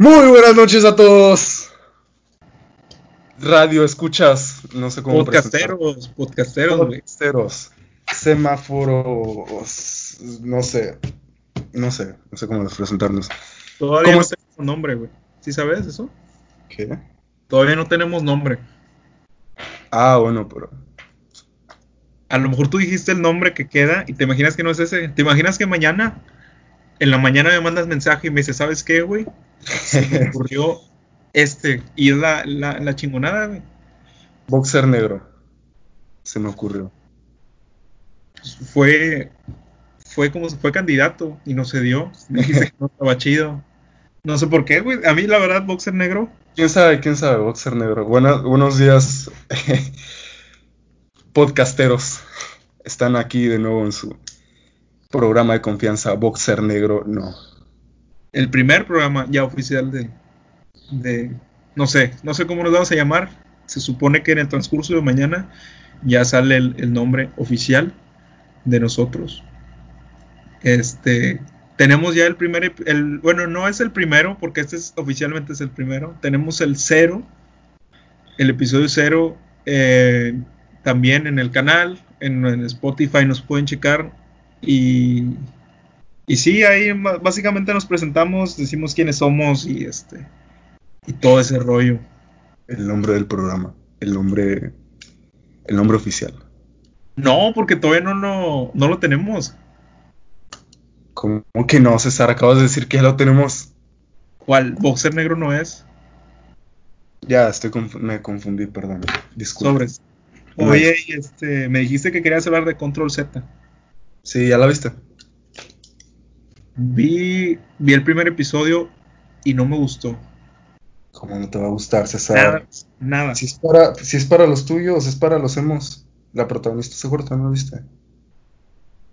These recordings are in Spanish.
Muy buenas noches a todos. Radio escuchas, no sé cómo Podcasteros, podcasteros. Podcasteros, semáforos, no sé, no sé, no sé cómo presentarnos. Todavía ¿Cómo no tenemos nombre, güey. ¿Sí sabes eso? ¿Qué? Todavía no tenemos nombre. Ah, bueno, pero A lo mejor tú dijiste el nombre que queda y te imaginas que no es ese. ¿Te imaginas que mañana, en la mañana me mandas mensaje y me dices, ¿sabes qué, güey? Se me ocurrió este. Y es la, la, la chingonada, güey. boxer negro, se me ocurrió. Fue, fue como si fue candidato y no se dio. Me dijiste que no estaba chido. No sé por qué, güey. A mí, la verdad, boxer negro. ¿Quién sabe? ¿Quién sabe? Boxer negro. Buenos días, podcasteros. Están aquí de nuevo en su programa de confianza, Boxer Negro. No. El primer programa ya oficial de, no sé, no sé cómo nos vamos a llamar. Se supone que en el transcurso de mañana ya sale el, nombre oficial de nosotros. Este, tenemos ya el primer, el, bueno, no es el primero, porque este es, oficialmente es el primero. Tenemos el cero, el episodio cero, eh, también en el canal, en, en Spotify nos pueden checar. Y, y sí, ahí básicamente nos presentamos, decimos quiénes somos y este y todo ese rollo. El nombre del programa. El nombre. El nombre oficial. No, porque todavía no lo, no lo tenemos. ¿Cómo que no, César? Acabas de decir que ya lo tenemos. ¿Cuál? Boxer negro no es. Ya, estoy me confundí, perdón. Disculpa. Sobres. Oye, este, me dijiste que querías hablar de Control Z. Sí, ya la viste. Vi, vi el primer episodio y no me gustó. ¿Cómo no te va a gustar, César? Nada, nada. Si es para, si es para los tuyos, es para los hemos. La protagonista se corta, ¿no viste?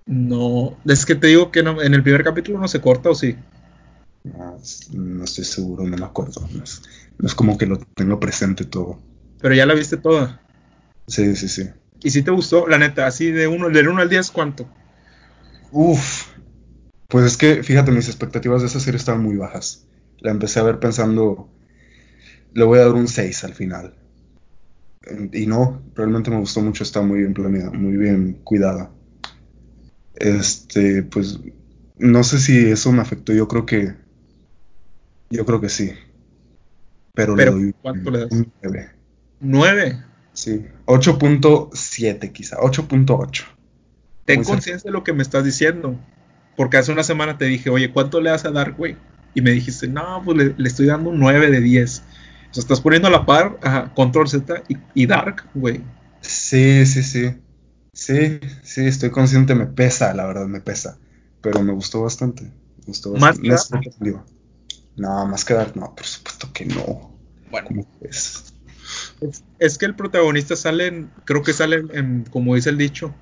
No, es que te digo que no- en el primer capítulo no se corta o sí. No, no estoy seguro, no me acuerdo. No es, no es como que lo tengo presente todo. Pero ya la viste toda. Sí, sí, sí. Y si te gustó, la neta, así de uno, del 1 al 10, ¿cuánto? Uf. Pues es que, fíjate, mis expectativas de esa serie estaban muy bajas. La empecé a ver pensando, le voy a dar un 6 al final. Y no, realmente me gustó mucho, está muy bien planeada, muy bien cuidada. Este, pues, no sé si eso me afectó, yo creo que, yo creo que sí. Pero, Pero, le doy ¿cuánto le das? un 9. 9. Sí, 8.7 quizá, 8.8. Ten conciencia de lo que me estás diciendo. Porque hace una semana te dije, oye, ¿cuánto le das a Dark, güey? Y me dijiste, no, pues le, le estoy dando un 9 de 10. O sea, estás poniendo a la par a Control Z y, y Dark, güey. Sí, sí, sí. Sí, sí, estoy consciente, me pesa, la verdad, me pesa. Pero me gustó bastante. Me gustó ¿Más bastante. que Dark? sorprendió. No, más que Dark, no, por supuesto que no. Bueno, ¿Cómo es? es, es que el protagonista sale, en- creo que sale en, como dice el dicho,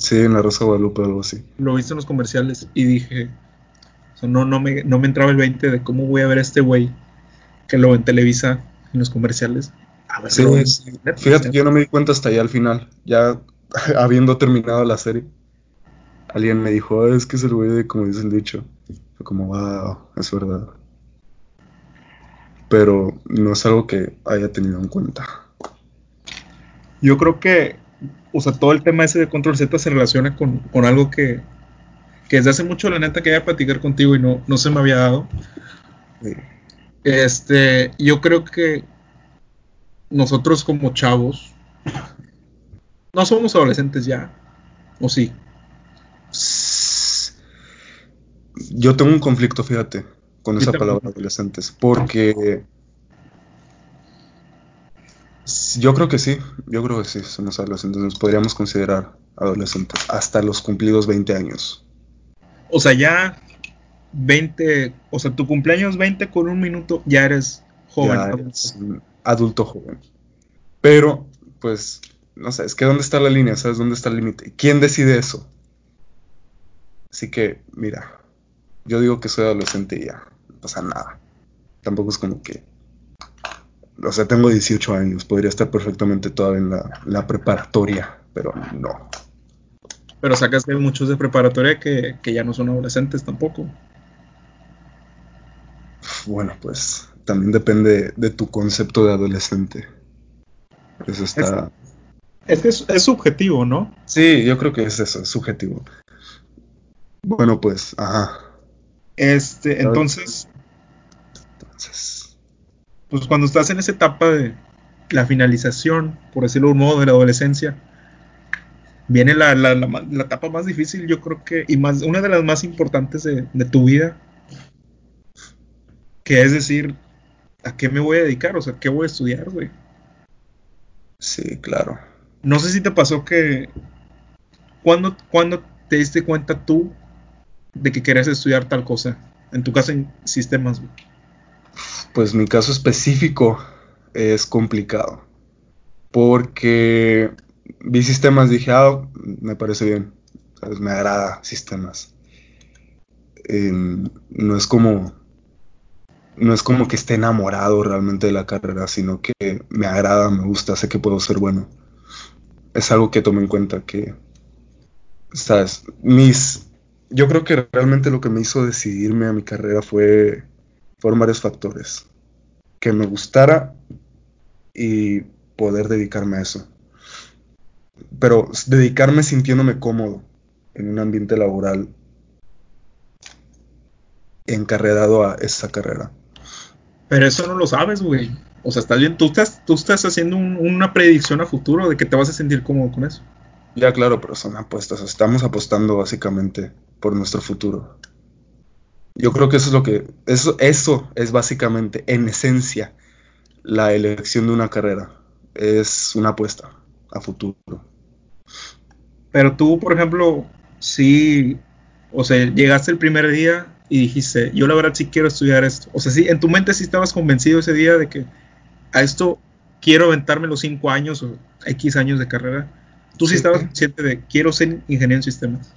Sí, en la Rosa de Guadalupe, algo así. lo viste en los comerciales y dije, o sea, no, no, me, no me entraba el 20 de cómo voy a ver a este güey que lo en Televisa en los comerciales. A en sí. Netflix, Fíjate que yo no me di cuenta hasta allá al final. Ya habiendo terminado la serie, alguien me dijo, "Ah, es que es el güey de como dice el dicho. Fue como, wow, es verdad. Pero no es algo que haya tenido en cuenta. Yo creo que, o sea, todo el tema ese de Control Z se relaciona con, con algo que, que desde hace mucho, la neta, quería platicar contigo y no, no se me había dado. Este, yo creo que nosotros como chavos, no somos adolescentes ya, o sí. Yo tengo un conflicto, fíjate, con esa palabra adolescentes, porque yo creo que sí, yo creo que sí, somos adolescentes, nos podríamos considerar adolescentes hasta los cumplidos 20 años. O sea, ya 20, o sea, tu cumpleaños 20 con un minuto, ya eres joven. Ya eres adulto joven. Pero, pues, no sé, es que ¿dónde está la línea? ¿Sabes dónde está el límite? ¿Quién decide eso? Así que, mira, yo digo que soy adolescente y ya, no pasa nada. Tampoco es como que... O sea, tengo 18 años, podría estar perfectamente todavía en la, la preparatoria, pero no. Pero sacas que hay muchos de preparatoria que, que ya no son adolescentes tampoco. Bueno, pues también depende de tu concepto de adolescente. Eso está... Es que es, es subjetivo, ¿no? Sí, yo creo que es eso, es subjetivo. Bueno, pues, ajá. Este, entonces, Entonces, pues cuando estás en esa etapa de la finalización, por decirlo de un modo, de la adolescencia, viene la, la- la la etapa más difícil, yo creo que, y más, una de las más importantes de, de tu vida, que es decir, ¿a qué me voy a dedicar? O sea, ¿qué voy a estudiar, güey? sí, claro. No sé si te pasó que, ¿cuándo, cuándo te diste cuenta tú de que querías estudiar tal cosa? En tu caso, en sistemas, güey. Pues mi caso específico es complicado. Porque vi sistemas, dije, ah, me parece bien. ¿sabes? Me agrada sistemas. Em, no es como. No es como que esté enamorado realmente de la carrera, sino que me agrada, me gusta, sé que puedo ser bueno. Es algo que tomé en cuenta que. ¿Sabes? Mis. Yo creo que realmente lo que me hizo decidirme a mi carrera fue. Fueron varios factores que me gustara y poder dedicarme a eso. Pero dedicarme sintiéndome cómodo en un ambiente laboral encarredado a esa carrera. Pero eso no lo sabes, güey. O sea, estás bien, tú estás, tú estás haciendo un- una predicción a futuro de que te vas a sentir cómodo con eso. Ya claro, pero son apuestas. Estamos apostando básicamente por nuestro futuro. Yo creo que eso es lo que... Eso, eso es básicamente, en esencia, la elección de una carrera. Es una apuesta a futuro. Pero tú, por ejemplo, sí, o sea, llegaste el primer día y dijiste, yo la verdad sí quiero estudiar esto. O sea, sí, en tu mente sí estabas convencido ese día de que a esto quiero aventarme los cinco años o X años de carrera. Tú sí, Sí. estabas consciente de quiero ser ingeniero en sistemas.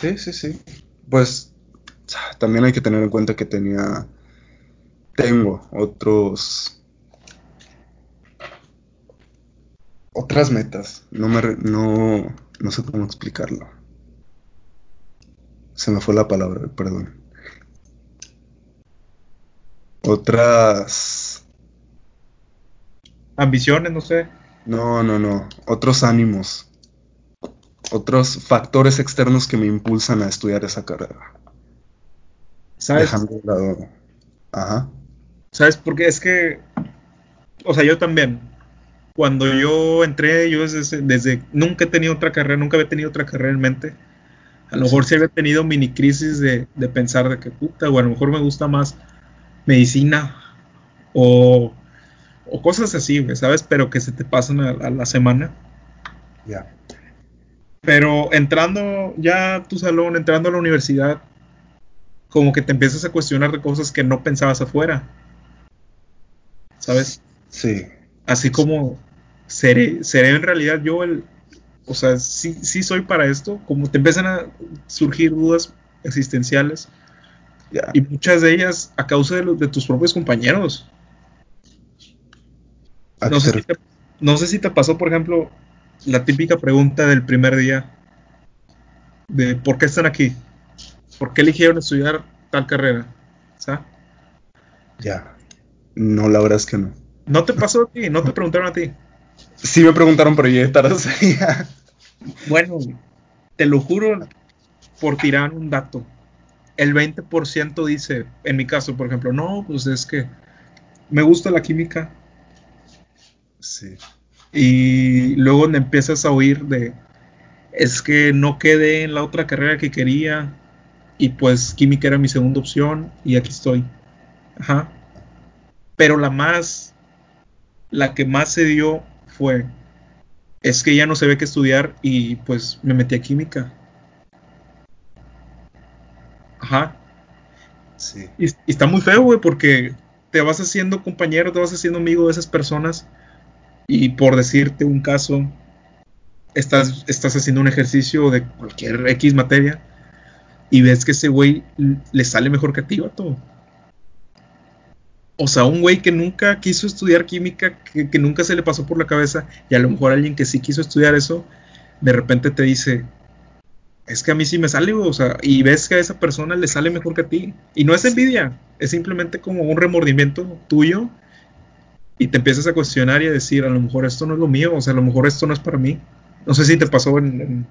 Sí, sí, sí. Pues también hay que tener en cuenta que tenía, tengo otros, otras metas. No me, re- no, no sé cómo explicarlo. Se me fue la palabra, perdón. Otras, Ambiciones, no sé. no, no, no. Otros ánimos. Otros factores externos que me impulsan a estudiar esa carrera. ¿Sabes? Dejando de lado. Ajá. ¿Sabes? Porque es que, o sea, yo también. Cuando yo entré, yo desde, desde nunca he tenido otra carrera, nunca había tenido otra carrera en mente. A lo mejor sí había tenido mini crisis de, de pensar de que puta, o a lo mejor me gusta más medicina o, o cosas así, güey, ¿sabes? Pero que se te pasan a, a la semana. Ya. Pero entrando ya a tu salón, entrando a la universidad, como que te empiezas a cuestionar de cosas que no pensabas afuera. ¿Sabes? Sí. Así como seré, seré en realidad yo el, o sea, sí, sí soy para esto, como te empiezan a surgir dudas existenciales y muchas de ellas a causa de, los, de tus propios compañeros. ¿A No sé, si te, no sé si te pasó, por ejemplo, la típica pregunta del primer día de ¿por qué están aquí? ¿Por qué eligieron estudiar tal carrera? ¿Sabes? Ya. No, la verdad es que no. ¿No te pasó a ti? ¿No te preguntaron a ti? Sí me preguntaron, pero ya. Bueno, te lo juro por tirar un dato. El 20% dice, en mi caso, por ejemplo, no, pues es que me gusta la química. Sí. Y luego me empiezas a oír de, es que no quedé en la otra carrera que quería. Y pues química era mi segunda opción y aquí estoy. Ajá. Pero la más, la que más se dio fue, es que ya no se ve qué estudiar y pues me metí a química. Ajá. Sí. Y, y está muy feo, güey, porque te vas haciendo compañero, te vas haciendo amigo de esas personas. Y por decirte un caso, estás, estás haciendo un ejercicio de cualquier X materia y ves que ese güey le sale mejor que a ti, vato. O sea, un güey que nunca quiso estudiar química, que, que, nunca se le pasó por la cabeza, y a lo mejor alguien que sí quiso estudiar eso, de repente te dice, es que a mí sí me sale, o sea, y ves que a esa persona le sale mejor que a ti. Y no es envidia, es simplemente como un remordimiento tuyo y te empiezas a cuestionar y a decir, a lo mejor esto no es lo mío, o sea, a lo mejor esto no es para mí. No sé si te pasó en...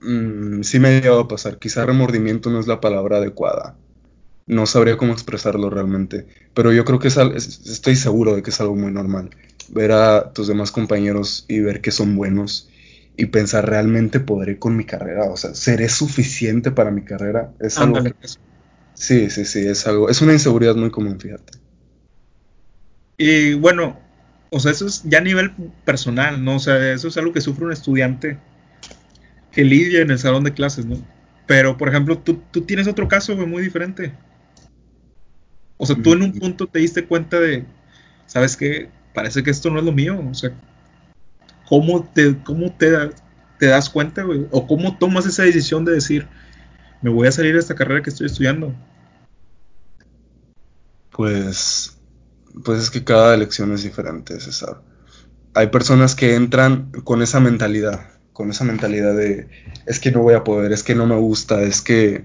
Mm, sí me ha llegado a pasar, quizá remordimiento no es la palabra adecuada. No sabría cómo expresarlo realmente, pero yo creo que es, estoy seguro de que es algo muy normal. Ver a tus demás compañeros y ver que son buenos y pensar realmente podré con mi carrera, o sea, seré suficiente para mi carrera. Es algo sí, sí, sí, es algo, es una inseguridad muy común, fíjate. Y bueno, o sea, eso es ya a nivel personal, ¿no? O sea, eso es algo que sufre un estudiante que lidia en el salón de clases, ¿no? Pero, por ejemplo, tú, tú tienes otro caso, güey, muy diferente. O sea, tú en un punto te diste cuenta de, ¿sabes qué? Parece que esto no es lo mío. O sea, ¿cómo te, cómo te, te das cuenta, güey? O cómo tomas esa decisión de decir, me voy a salir de esta carrera que estoy estudiando. Pues pues es que cada elección es diferente, César. Hay personas que entran con esa mentalidad, con esa mentalidad de es que no voy a poder, es que no me gusta, es que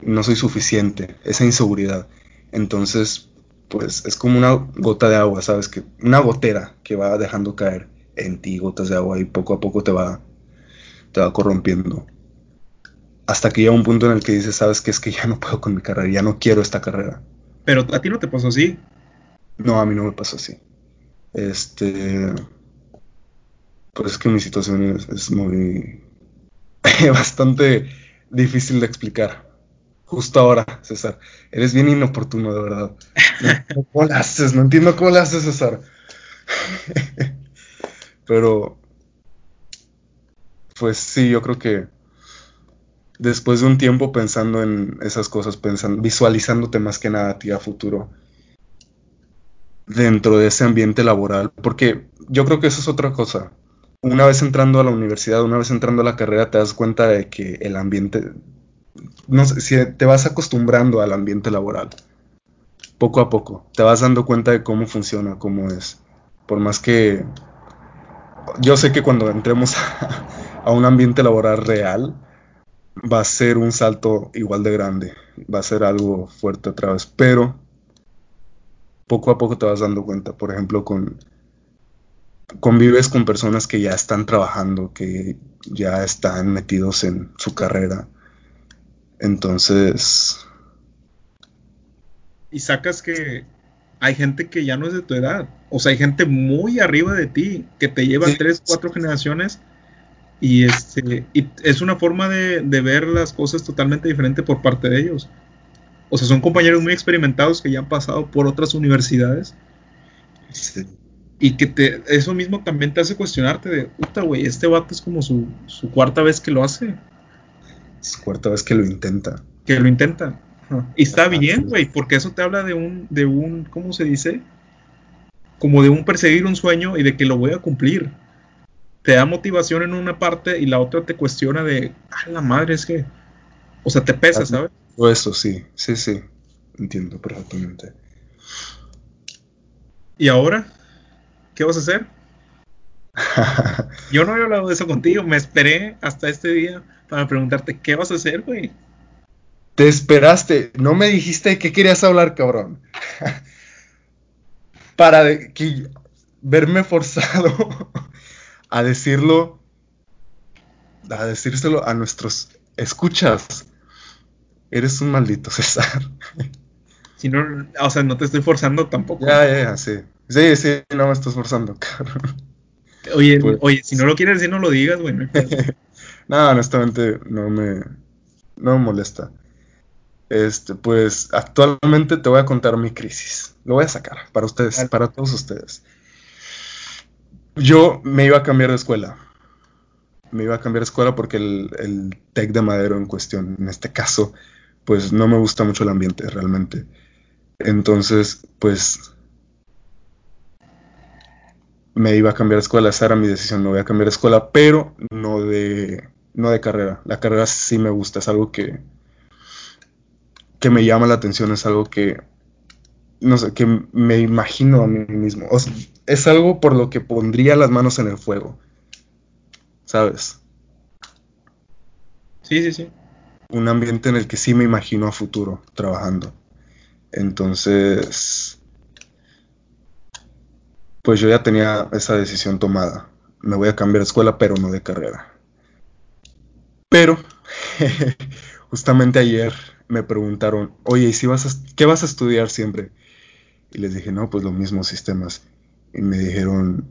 no soy suficiente, esa inseguridad. Entonces, pues es como una gota de agua, ¿sabes? Que una gotera que va dejando caer en ti gotas de agua y poco a poco te va te va corrompiendo. Hasta que llega un punto en el que dices, ¿sabes qué? Es que ya no puedo con mi carrera, ya no quiero esta carrera. Pero a ti no te pasó así. No, a mí no me pasó así. Este. Pues es que mi situación es, muy. bastante difícil de explicar. Justo ahora, César. Eres bien inoportuno, de verdad. No, ¿Cómo lo haces? No entiendo cómo lo haces, César. Pero. Pues sí, yo creo que después de un tiempo pensando en esas cosas, pensando, visualizándote más que nada a ti a futuro, dentro de ese ambiente laboral, porque yo creo que eso es otra cosa. Una vez entrando a la universidad, una vez entrando a la carrera, te das cuenta de que el ambiente, no sé, si te vas acostumbrando al ambiente laboral, poco a poco, te vas dando cuenta de cómo funciona, cómo es. Por más que yo sé que cuando entremos a, a un ambiente laboral real, va a ser un salto igual de grande, va a ser algo fuerte otra vez, pero poco a poco te vas dando cuenta, por ejemplo, con convives con personas que ya están trabajando, que ya están metidos en su carrera. Entonces... Y sacas que hay gente que ya no es de tu edad. O sea, hay gente muy arriba de ti, que te lleva tres, cuatro generaciones. Y, este, y es una forma de, de ver las cosas totalmente diferente por parte de ellos. O sea, son compañeros muy experimentados que ya han pasado por otras universidades. Y que te, eso mismo también te hace cuestionarte de, puta, güey, este vato es como su, cuarta vez que lo hace. Su cuarta vez que lo intenta. Que lo intenta. Y está bien, güey, porque eso te habla de un, de un, ¿cómo se dice? Como de un perseguir un sueño y de que lo voy a cumplir. Te da motivación en una parte y la otra te cuestiona de, ah, la madre, es que, o sea, te pesa, ¿sabes? Eso sí, sí, sí, entiendo perfectamente. ¿Y ahora? ¿Qué vas a hacer? Yo no había hablado de eso contigo, me esperé hasta este día para preguntarte, ¿qué vas a hacer, güey? Te esperaste, no me dijiste de qué querías hablar, cabrón. para que, verme forzado a decirlo, a decírselo a nuestros escuchas. Eres un maldito, César. Si no, o sea, no te estoy forzando tampoco. Ya, ya, ya, sí. Sí, sí, no me estás forzando, cabrón. Oye, pues oye, si no lo quieres decir, no lo digas, güey. No, honestamente, no me, no me molesta. Este, pues actualmente te voy a contar mi crisis. Lo voy a sacar para ustedes, para todos ustedes. Yo me iba a cambiar de escuela. Me iba a cambiar de escuela porque el, el TEC de Madero en cuestión, en este caso, pues no me gusta mucho el ambiente realmente. Entonces, pues me iba a cambiar de escuela, esa era mi decisión, me voy a cambiar de escuela, pero no de, no de carrera. La carrera sí me gusta, es algo que, que me llama la atención, es algo que, no sé, que me imagino a mí mismo. es algo por lo que pondría las manos en el fuego, ¿sabes? Sí, sí, sí. Un ambiente en el que sí me imagino a futuro trabajando. Entonces, pues yo ya tenía esa decisión tomada. Me voy a cambiar de escuela, pero no de carrera. Pero, justamente ayer me preguntaron, oye, ¿y si vas a, qué vas a estudiar siempre? Y les dije, no, pues los mismos sistemas. Y me dijeron,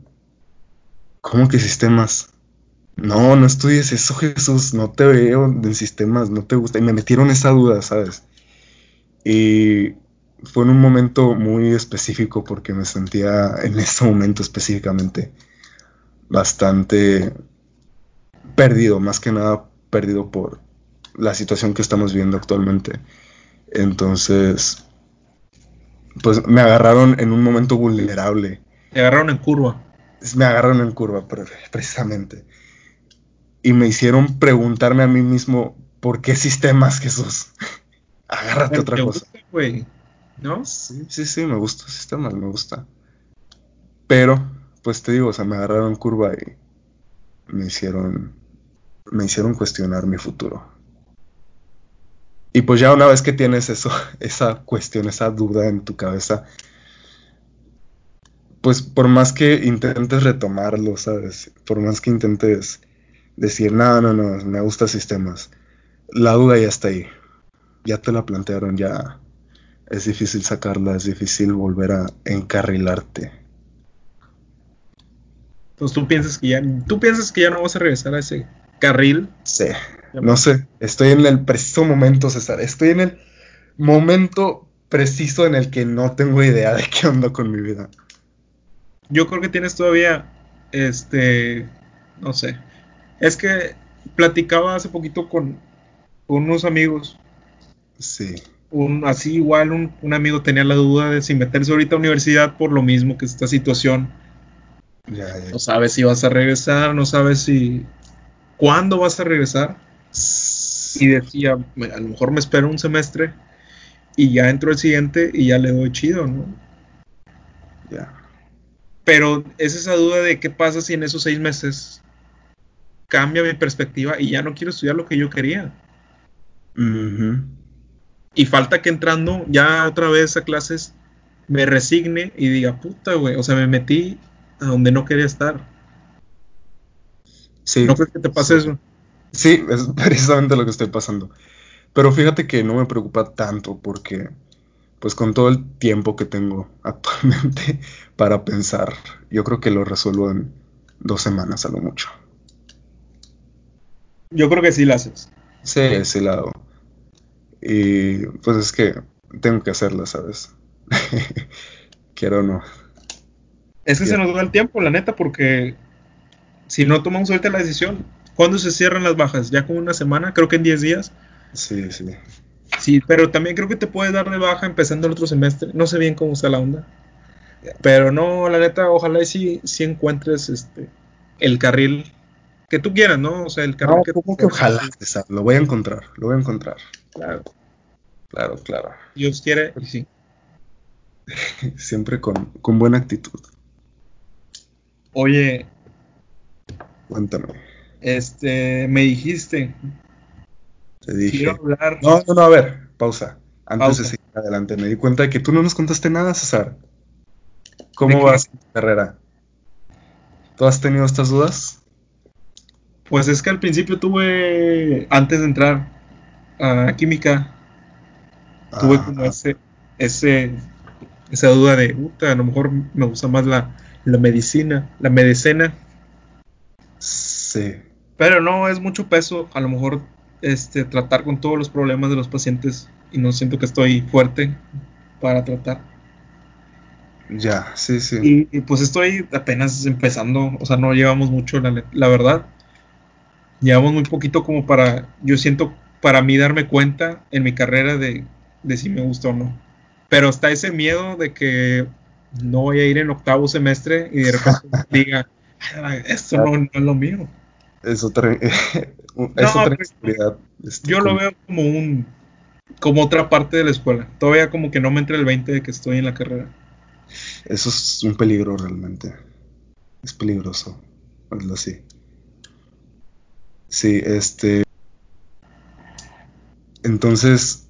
¿cómo que sistemas? No, no estudies eso, Jesús, no te veo en sistemas, no te gusta. Y me metieron esa duda, ¿sabes? Y fue en un momento muy específico porque me sentía en ese momento específicamente bastante perdido, más que nada perdido por la situación que estamos viviendo actualmente. Entonces, pues me agarraron en un momento vulnerable. Me agarraron en curva. Me agarraron en curva, precisamente. Y me hicieron preguntarme a mí mismo, ¿por qué sistemas, Jesús? Agárrate otra cosa. ¿No? Sí, sí, sí, me gusta sistemas, me gusta. Pero, pues te digo, o sea, me agarraron curva y me hicieron, me hicieron cuestionar mi futuro. Y pues ya una vez que tienes eso, esa cuestión, esa duda en tu cabeza, pues por más que intentes retomarlo, ¿sabes? Por más que intentes decir, no, no, no, me gusta sistemas, la duda ya está ahí. Ya te la plantearon, ya es difícil sacarla, es difícil volver a encarrilarte. Entonces tú piensas que ya, tú piensas que ya no vas a regresar a ese carril. Sí. No sé, estoy en el preciso momento, César. Estoy en el momento preciso en el que no tengo idea de qué onda con mi vida. Yo creo que tienes todavía, este, no sé. Es que platicaba hace poquito con, unos amigos. Sí. Un, así igual un, un, amigo tenía la duda de si meterse ahorita a universidad por lo mismo que esta situación. Ya, ya. No sabes si vas a regresar, no sabes si cuándo vas a regresar y decía, a lo mejor me espero un semestre y ya entro el siguiente y ya le doy chido, ¿no? Ya. Pero es esa duda de qué pasa si en esos seis meses cambia mi perspectiva y ya no quiero estudiar lo que yo quería. Y falta que entrando ya otra vez a clases me resigne y diga, puta, güey, o sea, me metí a donde no quería estar. Sí. ¿No crees que te pase eso? Sí, es precisamente lo que estoy pasando. Pero fíjate que no me preocupa tanto porque, pues con todo el tiempo que tengo actualmente para pensar, yo creo que lo resuelvo en dos semanas a lo mucho. Yo creo que sí la haces. Sí, sí la hago. Y pues es que tengo que hacerla, ¿sabes? Quiero o no. Es que se nos da el tiempo, la neta, porque si no tomamos ahorita la decisión, ¿Cuándo se cierran las bajas? ¿Ya como una semana? Creo que en 10 días. Sí, sí. Sí, pero también creo que te puedes dar de baja empezando el otro semestre. No sé bien cómo está la onda. Pero no, la neta, ojalá y sí, sí encuentres este el carril que tú quieras, ¿no? O sea, el carril no, que, que ojalá, lo voy a encontrar, lo voy a encontrar. Claro. Claro, claro. Dios quiere y sí. Siempre con, con buena actitud. Oye. Cuéntame. Este, me dijiste. Te dije. Quiero hablar. No, no, no, a ver, pausa. Antes de seguir adelante, me di cuenta de que tú no nos contaste nada, César. ¿Cómo vas en tu carrera? ¿Tú has tenido estas dudas? Pues es que al principio tuve, antes de entrar a química, tuve ah, como ese, ese, esa duda de, puta, a lo mejor me gusta más la, la medicina, la medicina. Sí. Pero no es mucho peso, a lo mejor este, tratar con todos los problemas de los pacientes y no siento que estoy fuerte para tratar. Ya, sí, sí. Y, pues estoy apenas empezando, o sea, no llevamos mucho, la, la, verdad. Llevamos muy poquito como para, yo siento, para mí darme cuenta en mi carrera de, de si me gusta o no. Pero está ese miedo de que no voy a ir en octavo semestre y de repente diga, esto no, no es lo mío es otra, es otra este, yo lo veo como un como otra parte de la escuela. Todavía como que no me entra el 20 de que estoy en la carrera. Eso es un peligro realmente. Es peligroso. Hazlo así. Sí, este. Entonces,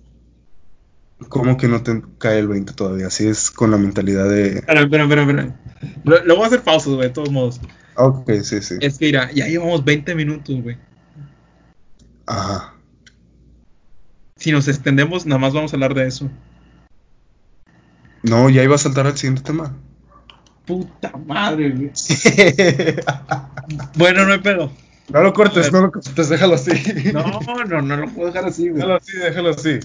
¿cómo que no te cae el 20 todavía? Así es con la mentalidad de... Espera, espera, espera, espera. Lo, lo voy a hacer pausas, güey, de todos modos. Ok, sí, sí. Es que, mira, ya llevamos 20 minutos, güey. Ajá. Si nos extendemos, nada más vamos a hablar de eso. No, ya iba a saltar al siguiente tema. Puta madre, güey. Bueno, no hay pedo. No lo cortes, no lo cortes, déjalo así. No, no, no lo puedo dejar así, güey. Déjalo así, déjalo así.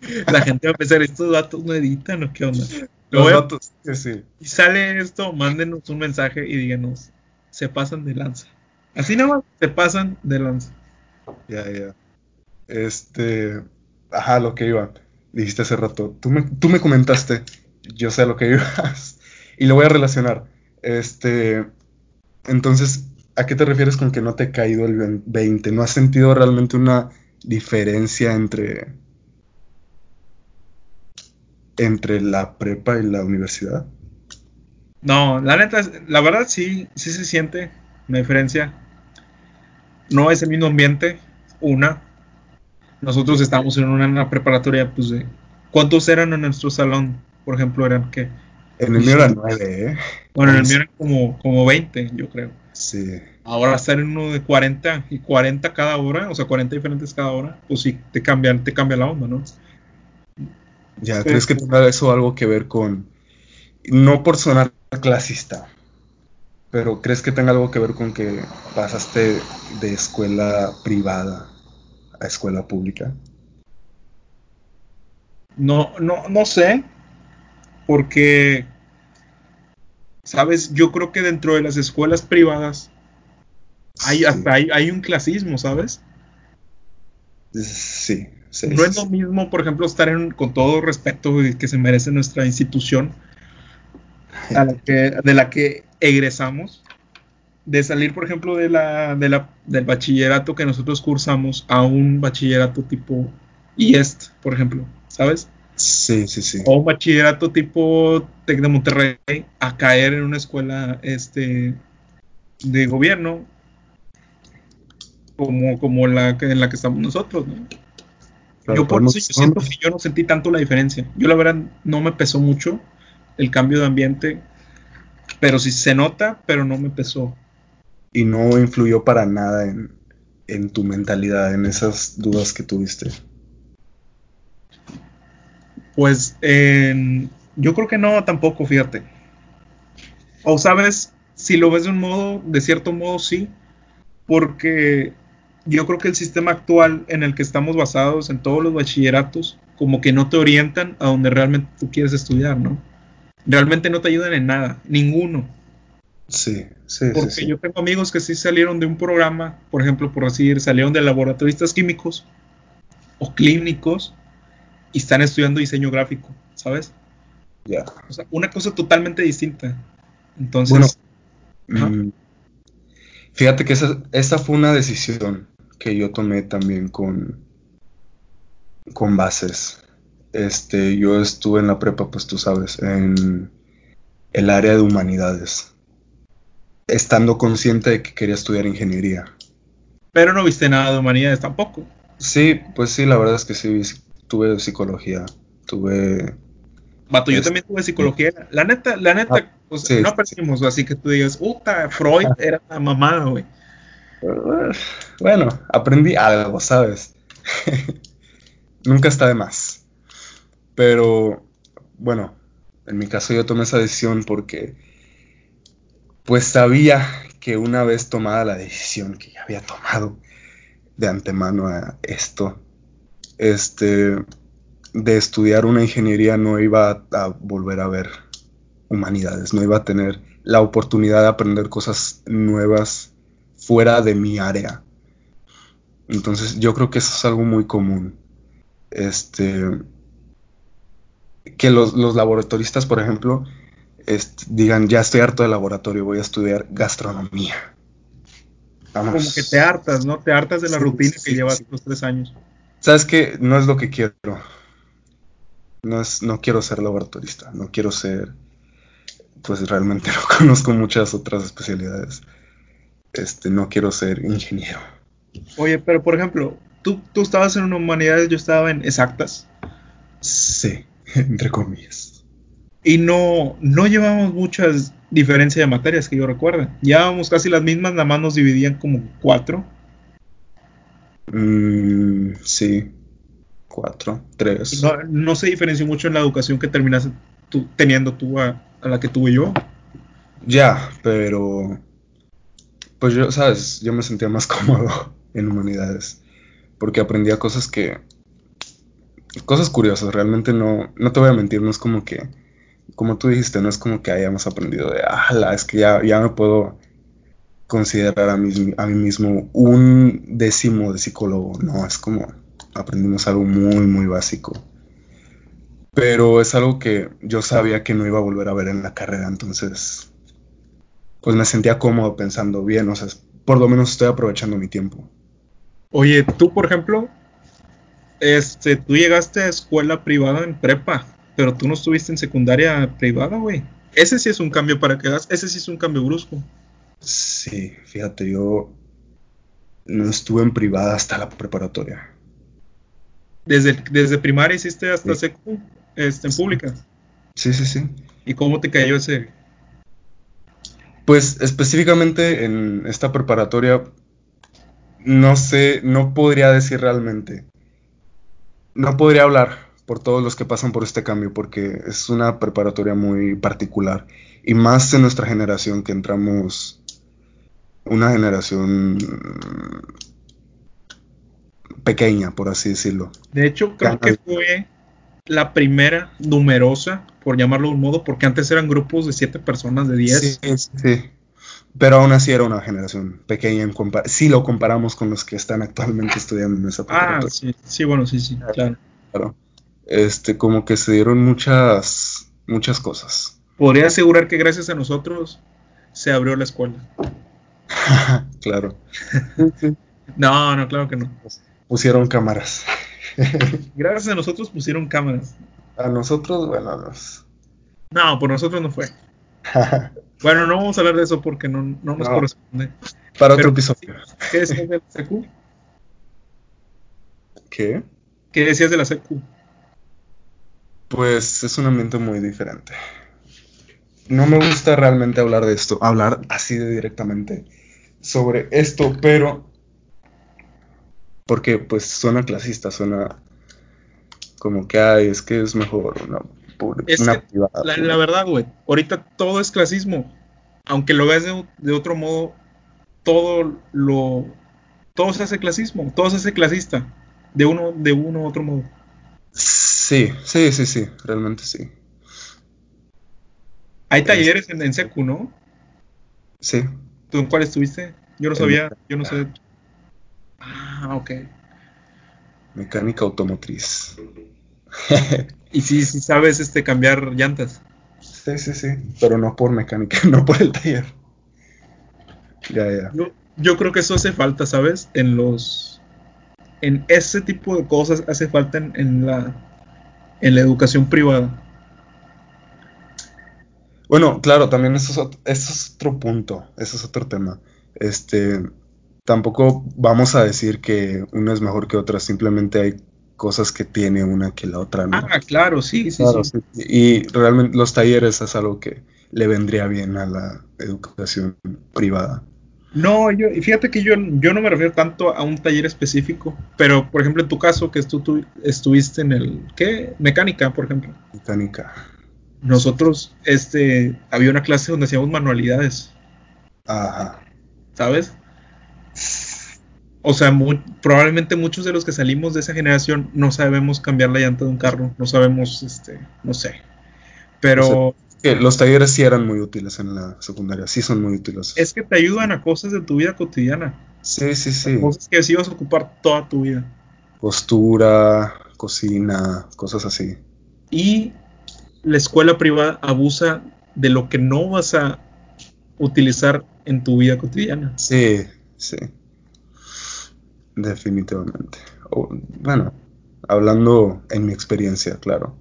La gente va a pensar, estos datos no editan o qué onda. Lo Los a- datos, que sí. Y sale esto, mándenos un mensaje y díganos, se pasan de lanza. Así nada más, se pasan de lanza. Ya, ya. Este. Ajá, lo que iba. Dijiste hace rato. Tú me, tú me comentaste. Yo sé lo que ibas. Y lo voy a relacionar. Este. Entonces, ¿a qué te refieres con que no te ha caído el ve- 20? ¿No has sentido realmente una diferencia entre. entre la prepa y la universidad? No, la neta, la verdad sí, sí se siente una diferencia. No es el mismo ambiente, una. Nosotros estamos en una, una preparatoria, pues de... ¿Cuántos eran en nuestro salón? Por ejemplo, eran qué? En el mío era 9, ¿eh? Bueno, en el mío eran como, como 20, yo creo. Sí. Ahora estar en uno de 40 y 40 cada hora, o sea, 40 diferentes cada hora, pues sí, te cambia, te cambia la onda, ¿no? Ya. ¿crees que tenga eso algo que ver con, no por sonar clasista, pero crees que tenga algo que ver con que pasaste de escuela privada a escuela pública? No, no, no sé, porque, sabes, yo creo que dentro de las escuelas privadas hay Sí. hasta hay, hay un clasismo, ¿sabes? Sí, sí, No es lo mismo, por ejemplo, estar en, con todo respeto que se merece nuestra institución, a la que, de la que egresamos, de salir, por ejemplo, de la, de la, del bachillerato que nosotros cursamos a un bachillerato tipo IEST, por ejemplo, ¿sabes? Sí, sí, sí. O un bachillerato tipo Tec de Monterrey a caer en una escuela este, de gobierno como, como la que, en la que estamos nosotros, ¿no? Yo por eso yo siento que yo no sentí tanto la diferencia. Yo la verdad no me pesó mucho el cambio de ambiente, pero sí se nota, pero no me pesó. Y no influyó para nada en, en tu mentalidad, en esas dudas que tuviste. Pues yo creo que no tampoco, fíjate. O sabes, si lo ves de un modo, de cierto modo sí, porque yo creo que el sistema actual en el que estamos basados en todos los bachilleratos, como que no te orientan a donde realmente tú quieres estudiar, ¿no? Realmente no te ayudan en nada, ninguno. Sí, sí, Porque sí, sí. yo tengo amigos que sí salieron de un programa, por ejemplo, por decir, salieron de laboratoristas químicos o clínicos y están estudiando diseño gráfico, ¿sabes? Ya. O sea, una cosa totalmente distinta. Entonces, Bueno, mm, fíjate que esa, esa fue una decisión que yo tomé también con, con bases. Este, yo estuve en la prepa, pues tú sabes, en el área de humanidades, estando consciente de que quería estudiar ingeniería. pero no viste nada de humanidades tampoco. Sí, pues sí, la verdad es que sí, tuve psicología, tuve... Vato, yo Es- también tuve psicología. La neta, la neta, Ah, sí, no sí. aprendimos, así que tú digas, puta, Freud era una mamada, güey. Bueno, aprendí algo, ¿sabes? Nunca está de más. Pero, bueno, en mi caso yo tomé esa decisión porque, pues sabía que una vez tomada la decisión que ya había tomado de antemano a esto, este, de estudiar una ingeniería no iba a, a volver a ver humanidades, no iba a tener la oportunidad de aprender cosas nuevas fuera de mi área. Entonces yo creo que eso es algo muy común. Este, que los, los laboratoristas, por ejemplo, este, digan, ya estoy harto de laboratorio, voy a estudiar gastronomía. Como que te hartas, ¿no? Te hartas de la Sí, rutina sí, que llevas sí. los tres años. ¿Sabes qué? No es lo que quiero. No, es, no quiero ser laboratorista, no quiero ser, pues realmente no conozco muchas otras especialidades. Este, no quiero ser ingeniero. Oye, pero por ejemplo, tú, tú estabas en humanidades, yo estaba en exactas. Sí, entre comillas. Y no, no llevábamos muchas diferencias de materias que yo recuerdo. Llevábamos casi las mismas, nada más nos dividían como cuatro. Mm, sí, cuatro, tres. No, no, se diferenció mucho en la educación que terminaste tú, teniendo tú a, a la que tuve yo. Ya, pero pues yo, sabes, yo me sentía más cómodo en humanidades porque aprendía cosas que cosas curiosas, realmente no no te voy a mentir, no es como que como tú dijiste, no es como que hayamos aprendido de, ah, es que ya, ya me puedo considerar a mí, a mí mismo un décimo de psicólogo, no, es como aprendimos algo muy, muy básico. Pero es algo que yo sabía que no iba a volver a ver en la carrera, entonces pues me sentía cómodo pensando bien, o sea, por lo menos estoy aprovechando mi tiempo. Oye, tú, por ejemplo, este, tú llegaste a escuela privada en prepa, pero tú no estuviste en secundaria privada, güey. Ese sí es un cambio para que hagas, ese sí es un cambio brusco. Sí, fíjate, yo no estuve en privada hasta la preparatoria. Desde, desde primaria hiciste hasta sí. secu, este, en pública. Sí, sí, sí. ¿Y cómo te cayó ese, pues específicamente en esta preparatoria, no sé, no podría decir realmente. No podría hablar por todos los que pasan por este cambio, porque es una preparatoria muy particular. Y más en nuestra generación, que entramos una generación pequeña, por así decirlo. De hecho, creo que fue la primera numerosa, por llamarlo de un modo, porque antes eran grupos de siete personas, de 10. Sí, sí. Pero aún así era una generación pequeña en si lo comparamos con los que están actualmente estudiando en esa Ah, sí, sí, bueno, sí, sí, claro. claro. Este, como que se dieron muchas, muchas cosas. Podría asegurar que gracias a nosotros se abrió la escuela. claro. no, no, claro que no. Pusieron cámaras. Gracias a nosotros pusieron cámaras. A nosotros, bueno, nos... No, por nosotros no fue. bueno, no vamos a hablar de eso porque no, no nos no. corresponde. Para otro episodio. ¿Qué decías de la secu? ¿Qué? ¿Qué decías de la secu? Pues es un ambiente muy diferente. No me gusta realmente hablar de esto, hablar así de directamente sobre esto, pero porque pues suena clasista, suena como que ay, es que es mejor una, es una privada. La, la, verdad, güey, ahorita todo es clasismo. Aunque lo veas de, de, otro modo, todo lo todo se hace clasismo, todo se hace clasista, de uno, de uno u otro modo. Sí, sí, sí, sí, realmente sí. Hay talleres en, en Secu, ¿no? Sí. ¿Tú en cuál estuviste? Yo no sabía, yo no sé. Ah, ok. Mecánica automotriz. y sí, sí sabes este cambiar llantas. Sí, sí, sí. Pero no por mecánica, no por el taller. Ya, ya. Yo, yo creo que eso hace falta, ¿sabes? En los. En ese tipo de cosas hace falta en, en la. En la educación privada. Bueno, claro, también eso es, otro, eso es otro punto, eso es otro tema. Este, tampoco vamos a decir que una es mejor que otra, simplemente hay cosas que tiene una que la otra no. Ah, claro, sí, sí, claro, sí. sí. Y realmente los talleres es algo que le vendría bien a la educación privada. No, yo, fíjate que yo, yo no me refiero tanto a un taller específico, pero por ejemplo en tu caso que tú, tú estuviste en el, ¿qué? Mecánica, por ejemplo. Mecánica. Nosotros, este, había una clase donde hacíamos manualidades. Ajá. ¿Sabes? O sea, muy, probablemente muchos de los que salimos de esa generación no sabemos cambiar la llanta de un carro, no sabemos, este, no sé. Pero... O sea, que los talleres sí eran muy útiles en la secundaria, sí son muy útiles. Es que te ayudan a cosas de tu vida cotidiana. Sí, sí, sí. Cosas que sí vas a ocupar toda tu vida. Costura, cocina, cosas así. Y la escuela privada abusa de lo que no vas a utilizar en tu vida cotidiana. Sí, sí. Definitivamente. O, bueno, hablando en mi experiencia, claro.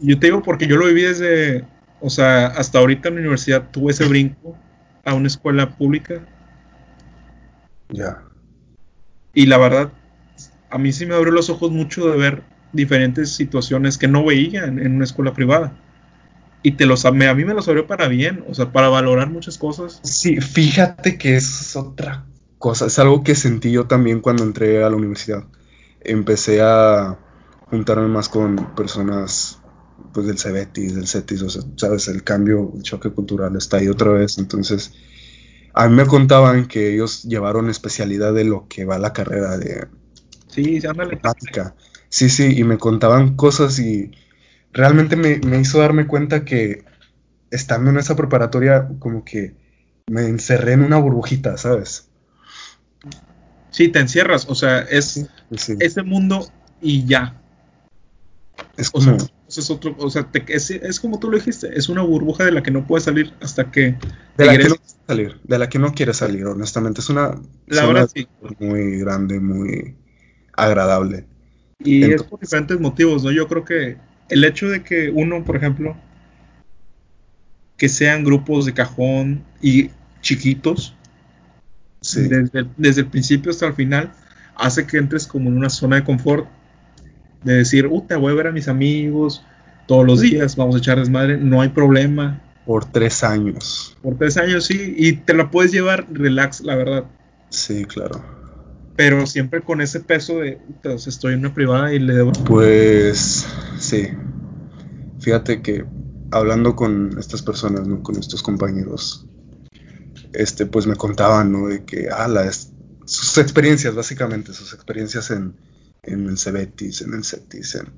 Yo te digo porque yo lo viví desde, o sea, hasta ahorita en la universidad tuve ese brinco a una escuela pública. Ya. Y la verdad, a mí sí me abrió los ojos mucho de ver diferentes situaciones que no veía en, en una escuela privada. Y te los, me- a mí me los abrió para bien, o sea, para valorar muchas cosas. Sí, fíjate que es otra cosa, es algo que sentí yo también cuando entré a la universidad. Empecé a juntarme más con personas pues del Cebetis, del CETIS, o sea, sabes, el cambio, el choque cultural está ahí otra vez. Entonces, a mí me contaban que ellos llevaron especialidad de lo que va la carrera de Sí, sí, ándale. Sí, sí, y me contaban cosas y realmente me, me hizo darme cuenta que estando en esa preparatoria, como que me encerré en una burbujita, ¿sabes? Sí, te encierras, o sea, es Sí, sí. ese mundo y ya. Es O sea, como, ese es otro, o sea, te- es, es como tú lo dijiste, es una burbuja de la que no puedes salir hasta que de la que no egreses. quiere salir, de la que no quiere salir, honestamente. Es una La zona sí. muy grande, muy agradable. Y es por diferentes motivos, ¿no? Yo creo que el hecho de que uno, por ejemplo, que sean grupos de cajón y chiquitos, Sí, desde, desde el principio hasta el final, hace que entres como en una zona de confort, de decir, uh, te voy a ver a mis amigos todos los días, vamos a echar desmadre, no hay problema. por tres años. Por tres años sí, y te la puedes llevar relax, la verdad. Sí, claro. Pero siempre con ese peso de, "Puta, o sea, estoy en una privada y le debo... Pues sí. Fíjate que hablando con estas personas, ¿no? Con estos compañeros, este, pues me contaban, ¿no? De que, ah, las, sus experiencias, básicamente, sus experiencias en, en el Cebetis, en el CETIS, en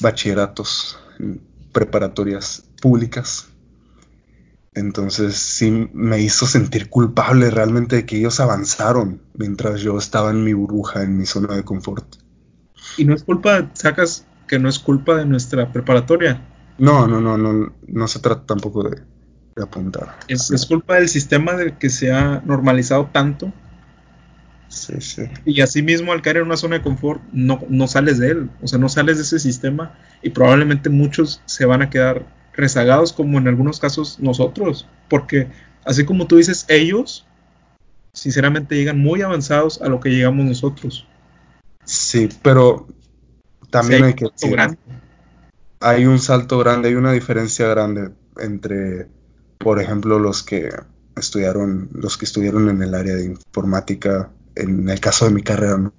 bachilleratos, en preparatorias públicas. Entonces sí me hizo sentir culpable realmente de que ellos avanzaron mientras yo estaba en mi burbuja, en mi zona de confort. Y no es culpa, sacas que no es culpa de nuestra preparatoria, No, no, no, no, no se trata tampoco de, de apuntar. es, es culpa del sistema del que se ha normalizado tanto Sí, sí. y asimismo al caer en una zona de confort no, no sales de él, o sea, no sales de ese sistema y probablemente muchos se van a quedar rezagados como en algunos casos nosotros, porque así como tú dices, ellos sinceramente llegan muy avanzados a lo que llegamos nosotros. Sí, pero también Sí, hay que decir, grande. hay un salto grande, hay una diferencia grande entre, por ejemplo, los que estudiaron, los que estudiaron en el área de informática, en el caso de mi carrera, ¿no?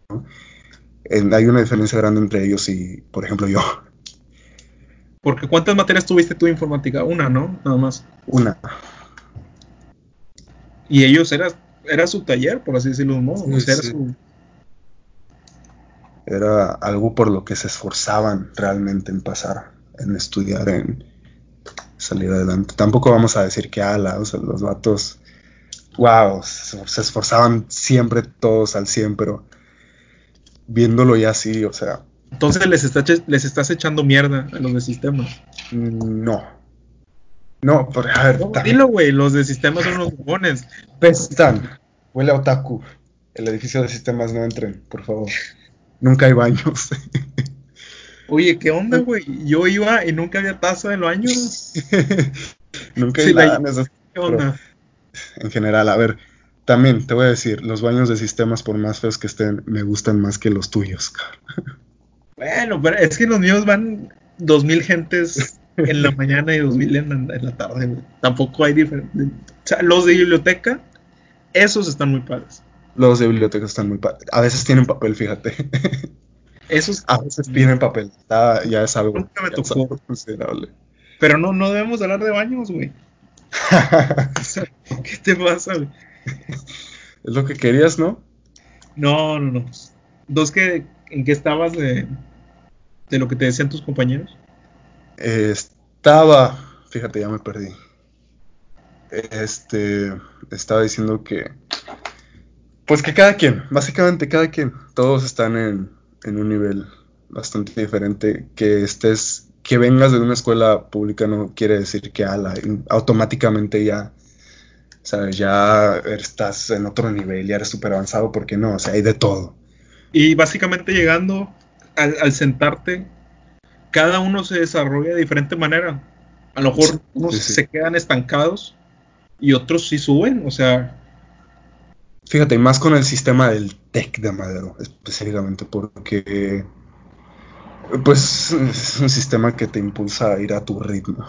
En- hay una diferencia grande entre ellos y, por ejemplo, yo. Porque ¿cuántas materias tuviste tú de informática? Una, ¿no? Nada más. Una. Y ellos era, era su taller, por así decirlo de un modo. Sí, o sea, era sí. su, Era algo por lo que se esforzaban realmente en pasar, en estudiar, en salir adelante. Tampoco vamos a decir que ala, o sea, los vatos, wow, se, se esforzaban siempre todos al 100, pero viéndolo ya así, o sea, Entonces les, está, les estás echando mierda a los de sistemas. no. No, pero a ver, No, dilo, güey, los de sistemas son unos bufones. están. Huele a otaku. El edificio de sistemas no entren, por favor. Nunca hay baños. Oye, ¿qué onda, güey? Yo iba y nunca había taza de baños. Nunca hay Sí, la- en esos- ¿Qué onda? en general. A ver, también te voy a decir, los baños de sistemas, por más feos que estén, me gustan más que los tuyos. cabrón. Bueno, pero es que los míos van dos mil gentes en la mañana y dos mil en, en la tarde, güey. Tampoco hay diferencia. O sea, los de biblioteca, esos están muy padres. Los de biblioteca están muy... pa- A veces tienen papel, fíjate. Esos, A veces tienen papel. Está- ya es algo, Nunca me tocó. algo considerable. pero no, no debemos hablar de baños, güey. O sea, ¿Qué te pasa, güey? es lo que querías, ¿no? No, no, no. Dos que, ¿en qué estabas de, de lo que te decían tus compañeros? Eh, estaba, fíjate, ya me perdí. Este, estaba diciendo que, pues que cada quien, básicamente cada quien, todos están en, en un nivel bastante diferente. Que estés, que vengas de una escuela pública no quiere decir que ala, automáticamente ya, sabes, ya estás en otro nivel, ya eres súper avanzado, porque no, o sea, hay de todo. Y básicamente llegando al, al sentarte, cada uno se desarrolla de diferente manera. A lo mejor unos sí, sí. se quedan estancados y otros sí suben. O sea, Fíjate, más con el sistema del TEC de Madero, específicamente, porque pues es un sistema que te impulsa a ir a tu ritmo.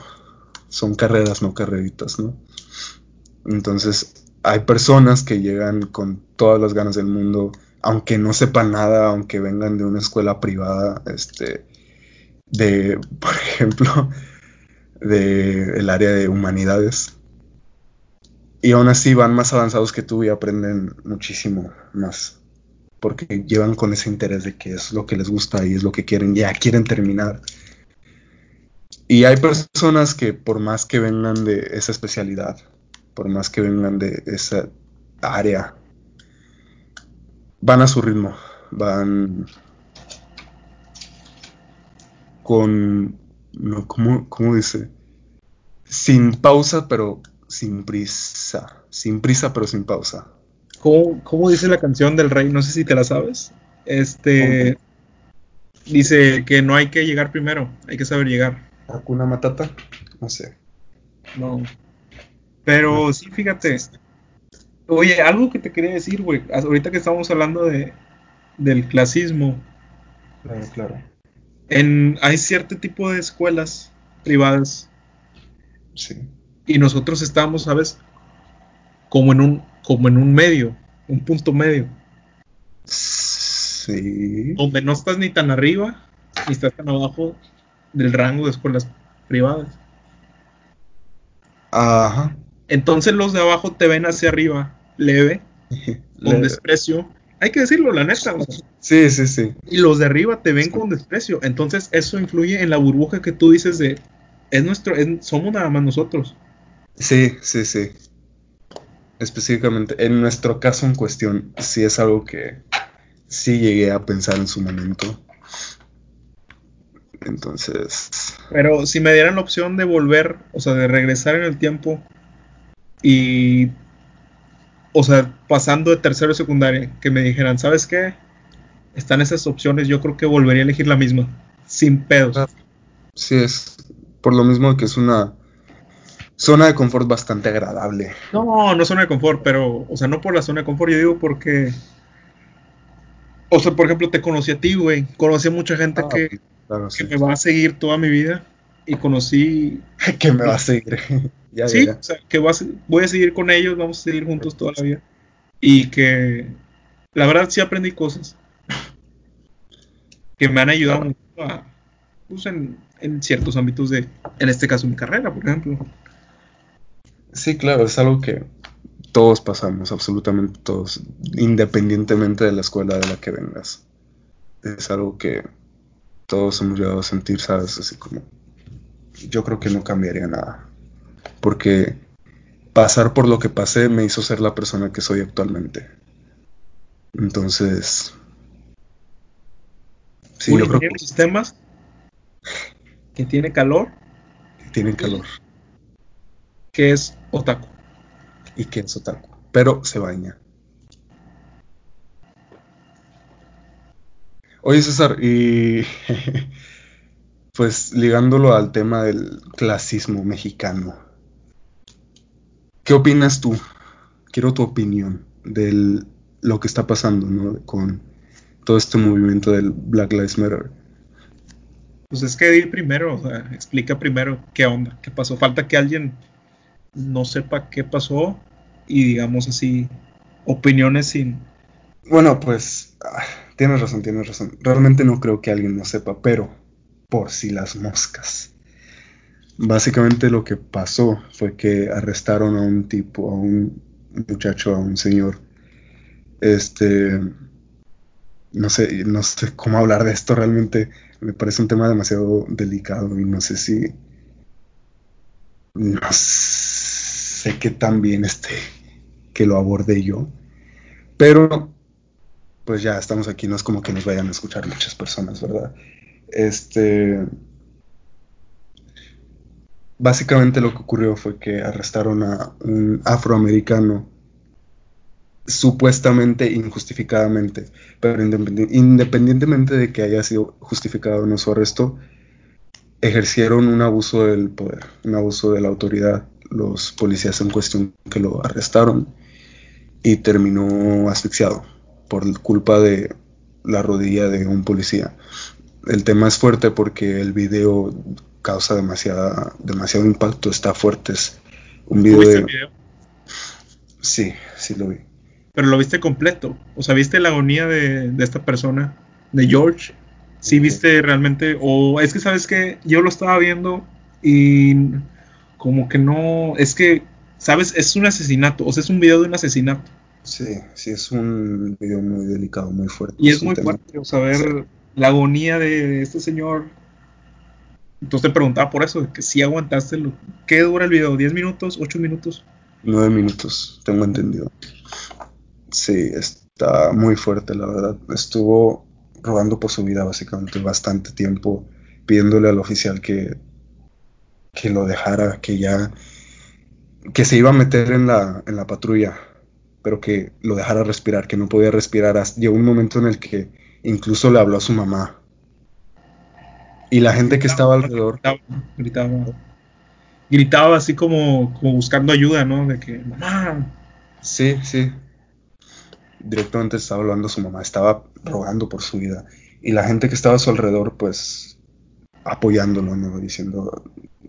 Son carreras, no carreritas, ¿no? Entonces, hay personas que llegan con todas las ganas del mundo, aunque no sepan nada, aunque vengan de una escuela privada, este, de, por ejemplo, del el área de humanidades. Y aún así van más avanzados que tú y aprenden muchísimo más. Porque llevan con ese interés de que es lo que les gusta y es lo que quieren, ya quieren terminar. Y hay personas que por más que vengan de esa especialidad, por más que vengan de esa área, van a su ritmo, van con, no, ¿cómo, ¿cómo dice? Sin pausa, pero sin prisa. Sin prisa, pero sin pausa. ¿Cómo, cómo dice la canción del rey? No sé si te la sabes. Este dice que no hay que llegar primero, hay que saber llegar. ¿Hakuna Matata? No sé. No. Pero sí, fíjate. Oye, algo que te quería decir, güey. Ahorita que estamos hablando de, del clasismo. Claro, claro. En, hay cierto tipo de escuelas privadas. Sí. Y nosotros estamos, ¿sabes? Como en un, como en un medio, un punto medio. Sí. Donde no estás ni tan arriba, ni estás tan abajo del rango de escuelas privadas. Ajá. Entonces los de abajo te ven hacia arriba, leve, con desprecio. Hay que decirlo, la neta. o sea. Sí, sí, sí. Y los de arriba te ven con desprecio. Entonces eso influye en la burbuja que tú dices de es nuestro, es- somos nada más nosotros. Sí, sí, sí. Específicamente, en nuestro caso en cuestión, sí es algo que sí llegué a pensar en su momento. Entonces, Pero si me dieran la opción de volver, o sea, de regresar en el tiempo y, o sea, pasando de tercero a secundaria, que me dijeran, ¿sabes qué? Están esas opciones, yo creo que volvería a elegir la misma, sin pedos. Sí es por lo mismo que es una zona de confort bastante agradable. No, no zona de confort, pero, o sea, no por la zona de confort, yo digo porque, o sea, por ejemplo, te conocí a ti, güey, conocí a mucha gente Ah, que, Claro, que sí. me va a seguir toda mi vida y conocí, Que me va a seguir. Ya, sí, o sea, que va a voy a seguir con ellos, vamos a seguir juntos toda la vida y que, la verdad, sí aprendí cosas que me han ayudado mucho a, pues, en, en ciertos ámbitos de, en este caso, mi carrera, por ejemplo. Sí, claro, es algo que todos pasamos, absolutamente todos, independientemente de la escuela de la que vengas. Es algo que todos hemos llegado a sentir, ¿sabes? Así como, yo creo que no cambiaría nada. Porque pasar por lo que pasé me hizo ser la persona que soy actualmente. Entonces, sí, yo creo de sistemas que tiene calor, que tienen calor que es otaku. y que es otaku, pero se baña. Oye, César, y pues ligándolo al tema del clasismo mexicano, ¿qué opinas tú? Quiero tu opinión de lo que está pasando, ¿no? Con todo este movimiento del Black Lives Matter. Pues es que di primero, o sea, explica primero qué onda, qué pasó. Falta que alguien no sepa qué pasó y digamos así, opiniones sin... Bueno, pues ah, tienes razón, tienes razón. Realmente no creo que alguien no sepa, pero por si las moscas. Básicamente lo que pasó fue que arrestaron a un tipo, a un muchacho, a un señor. Este, no sé, no sé cómo hablar de esto realmente. Me parece un tema demasiado delicado y no sé si, no sé qué tan bien esté que lo aborde yo. Pero, pues ya estamos aquí, no es como que nos vayan a escuchar muchas personas, ¿verdad? Este, básicamente lo que ocurrió fue que arrestaron a un afroamericano supuestamente injustificadamente, pero independi- independientemente de que haya sido justificado o no su arresto, ejercieron un abuso del poder, un abuso de la autoridad, los policías en cuestión que lo arrestaron y terminó asfixiado por culpa de la rodilla de un policía. El tema es fuerte porque el video causa demasiada, demasiado impacto, está fuerte. Es un video ¿Tuviste de... el video? Sí, sí lo vi. Pero lo viste completo. O sea, viste la agonía de, de esta persona, de George. Sí, viste realmente. O es que, ¿sabes que Yo lo estaba viendo y como que no. Es que, ¿sabes? Es un asesinato. O sea, es un video de un asesinato. Sí, sí, es un video muy delicado, muy fuerte. Y es muy tema- fuerte, o sea, ver la agonía de este señor. Entonces te preguntaba por eso, que si aguantaste lo... ¿Qué dura el video? ¿10 minutos? ¿8 minutos? Nueve minutos, tengo entendido. Sí, está muy fuerte, la verdad. Estuvo rogando por su vida básicamente bastante tiempo, pidiéndole al oficial que, que lo dejara, que ya, que se iba a meter en la, en la patrulla, pero que lo dejara respirar, que no podía respirar. Llegó un momento en el que incluso le habló a su mamá. Y la gente que estaba alrededor, Gritaba, gritaba, gritaba así como, como buscando ayuda, ¿no? De que, mamá, Sí, sí. Directamente estaba hablando a su mamá, estaba rogando por su vida. Y la gente que estaba a su alrededor, pues, apoyándolo, ¿no? Diciendo,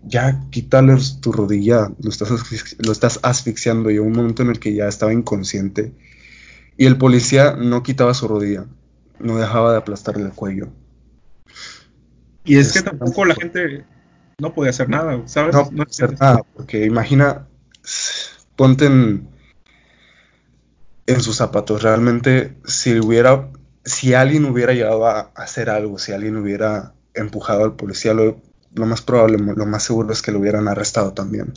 ya quítale tu rodilla, lo estás, lo estás asfixiando. Y un momento en el que ya estaba inconsciente. Y el policía no quitaba su rodilla, no dejaba de aplastarle el cuello. Y es que Está tampoco la gente no podía hacer nada, ¿sabes? No, No puede hacer nada, porque imagina, ponte en, en sus zapatos. Realmente, si hubiera, si alguien hubiera llegado a hacer algo, si alguien hubiera empujado al policía, lo, lo más probable, lo más seguro es que lo hubieran arrestado también.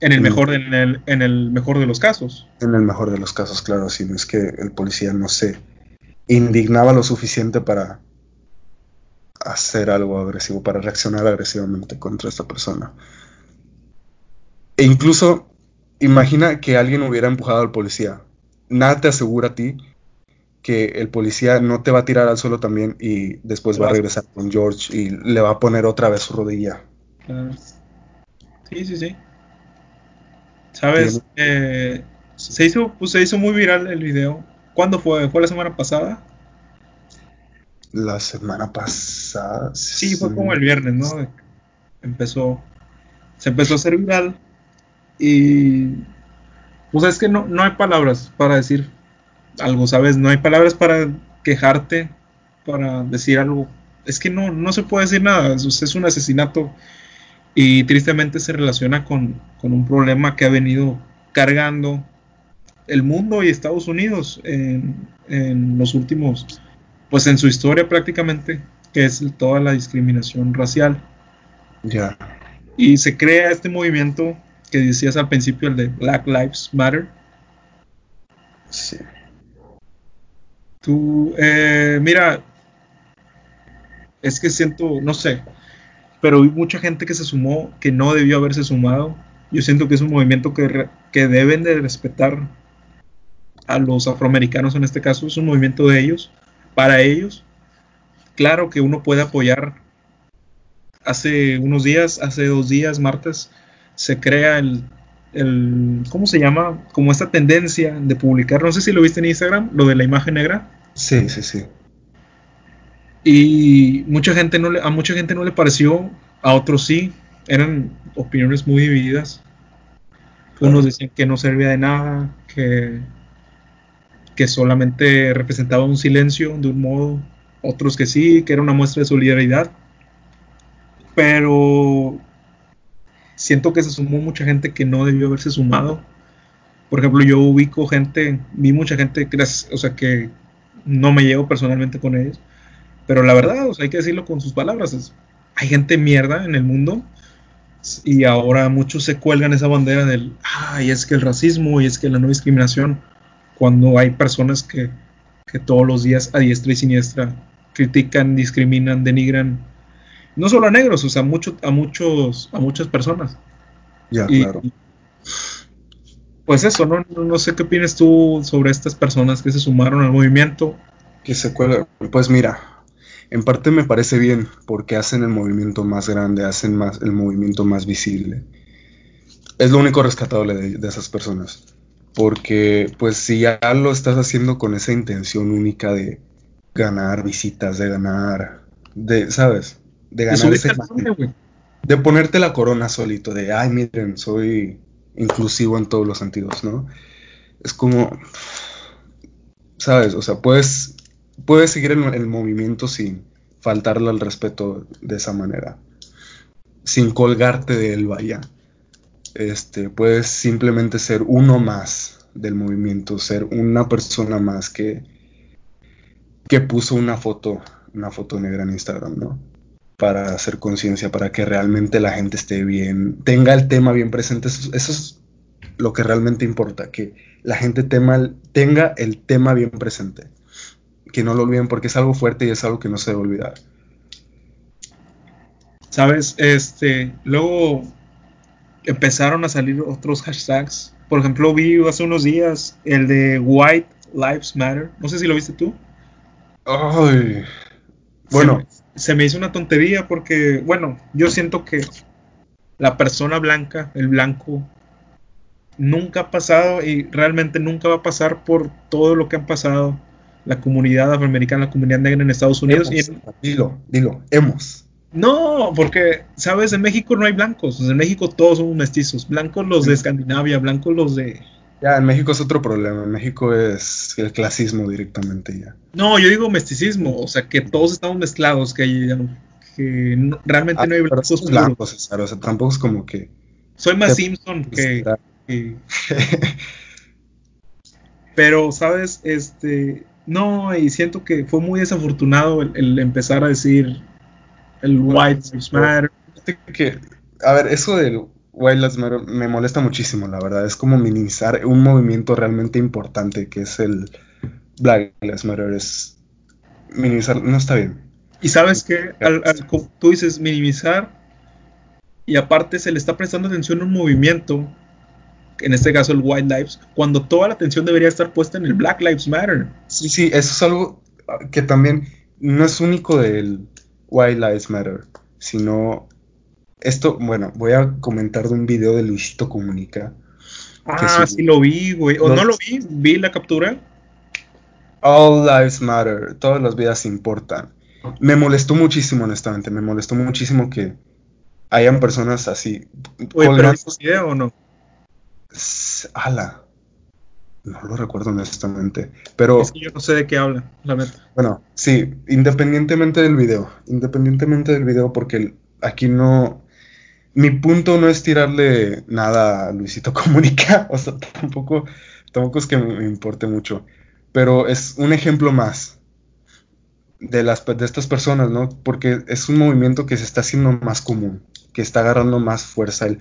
En el mejor, en el, en el mejor de los casos. En el mejor de los casos, claro, si no es que el policía no se indignaba lo suficiente para hacer algo agresivo, para reaccionar agresivamente contra esta persona. E incluso, imagina que alguien hubiera empujado al policía. Nada te asegura a ti que el policía no te va a tirar al suelo también y después va a regresar con George y le va a poner otra vez su rodilla. Claro. Sí, sí, sí. ¿Sabes? Eh, se, hizo, pues, se hizo muy viral el video. ¿Cuándo fue? ¿Fue la semana pasada? La semana pasada. Sí, fue como el viernes, ¿no? Empezó, se empezó a hacer viral y pues es que no, no hay palabras para decir algo, ¿sabes? No hay palabras para quejarte, para decir algo. Es que no, no se puede decir nada, es, es un asesinato y tristemente se relaciona con, con un problema que ha venido cargando el mundo y Estados Unidos en, en los últimos, pues en su historia prácticamente, que es toda la discriminación racial. Ya. Y se crea este movimiento que decías al principio, el de Black Lives Matter. Sí. Tú, eh, mira, es que siento, no sé, pero hay mucha gente que se sumó que no debió haberse sumado. Yo siento que es un movimiento que, re- que deben de respetar a los afroamericanos en este caso, es un movimiento de ellos, para ellos. Claro que uno puede apoyar. Hace unos días, hace dos días, martes, se crea el, el, ¿cómo se llama? Como esta tendencia de publicar, no sé si lo viste en Instagram, lo de la imagen negra. Sí, sí, sí. Y mucha gente no le, a mucha gente no le pareció, a otros sí. Eran opiniones muy divididas. Unos decían que no servía de nada, que, que solamente representaba un silencio de un modo. Otros que sí, que era una muestra de solidaridad. Pero siento que se sumó mucha gente que no debió haberse sumado. Por ejemplo, yo ubico gente, vi mucha gente, gracias- o sea, que no me llevo personalmente con ellos. Pero la verdad, o sea, hay que decirlo con sus palabras. hay gente mierda en el mundo y ahora muchos se cuelgan esa bandera del, ay, es que el racismo y es que la no discriminación, cuando hay personas que, que todos los días a diestra y siniestra critican, discriminan, denigran, no solo a negros, o sea, mucho, a, muchos, a muchas personas. Ya, Y- claro. Pues eso, ¿no? No- no sé qué opinas tú sobre estas personas que se sumaron al movimiento. Que se cuelga. Pues mira, en parte me parece bien porque hacen el movimiento más grande, hacen más el movimiento más visible. Es lo único rescatable de, de esas personas. Porque pues si ya lo estás haciendo con esa intención única de ganar visitas, de ganar, de, ¿sabes? De ganar ese de ponerte la corona solito, de, ay, miren, soy inclusivo en todos los sentidos, ¿no? Es como, ¿sabes? O sea, puedes, puedes seguir el, el movimiento sin faltarle al respeto de esa manera, sin colgarte de él, vaya. Este, puedes simplemente ser uno más del movimiento, ser una persona más que, que puso una foto, una foto negra en Instagram, ¿no? Para hacer conciencia, para que realmente la gente esté bien, tenga el tema bien presente. Eso, es lo que realmente importa, que la gente tema, tenga el tema bien presente. Que no lo olviden porque es algo fuerte y es algo que no se debe olvidar. Sabes, este, luego empezaron a salir otros hashtags. Por ejemplo, vi hace unos días el de White Lives Matter. No sé si lo viste tú. Ay. Bueno. Se me, hizo una tontería porque, bueno, yo siento que la persona blanca, el blanco, nunca ha pasado y realmente nunca va a pasar por todo lo que han pasado la comunidad afroamericana, la comunidad negra en Estados Unidos. y Dilo, dilo, hemos. No, porque, ¿sabes? En México no hay blancos. En México todos somos mestizos. Blancos los de Escandinavia, blancos los de... Ya, en México es otro problema. En México es el clasismo directamente ya. No, yo digo mesticismo. O sea, que todos estamos mezclados, que, realmente no hay blancos. blancos, o sea, tampoco es como que... Soy más Simpson que... Pero, ¿sabes? Este... No, y siento que fue muy desafortunado el empezar a decir el White Lives Matter. Que, a ver, eso del White Lives Matter me molesta muchísimo, la verdad. Es como minimizar un movimiento realmente importante que es el Black Lives Matter. Es minimizar, no está bien. Y sabes que tú dices minimizar y aparte se le está prestando atención a un movimiento, en este caso el White Lives, cuando toda la atención debería estar puesta en el Black Lives Matter. Sí, sí, eso es algo que también no es único del, Why Lives Matter, sino esto, bueno, voy a comentar de un video de Luisito Comunica. Ah, sí lo vi, güey. O no, lo vi, vi la captura. All lives matter, todas las vidas importan. Me molestó muchísimo, honestamente, me molestó muchísimo que hayan personas así. Oye, pero video o no? Ala. No lo recuerdo honestamente. Pero. Es que yo no sé de qué habla, la neta. Bueno, sí, independientemente del video. Independientemente del video, porque aquí no. Mi punto no es tirarle nada a Luisito Comunica. O sea, tampoco, tampoco es que me importe mucho. Pero es un ejemplo más de, las, de estas personas, ¿no? Porque es un movimiento que se está haciendo más común, que está agarrando más fuerza. El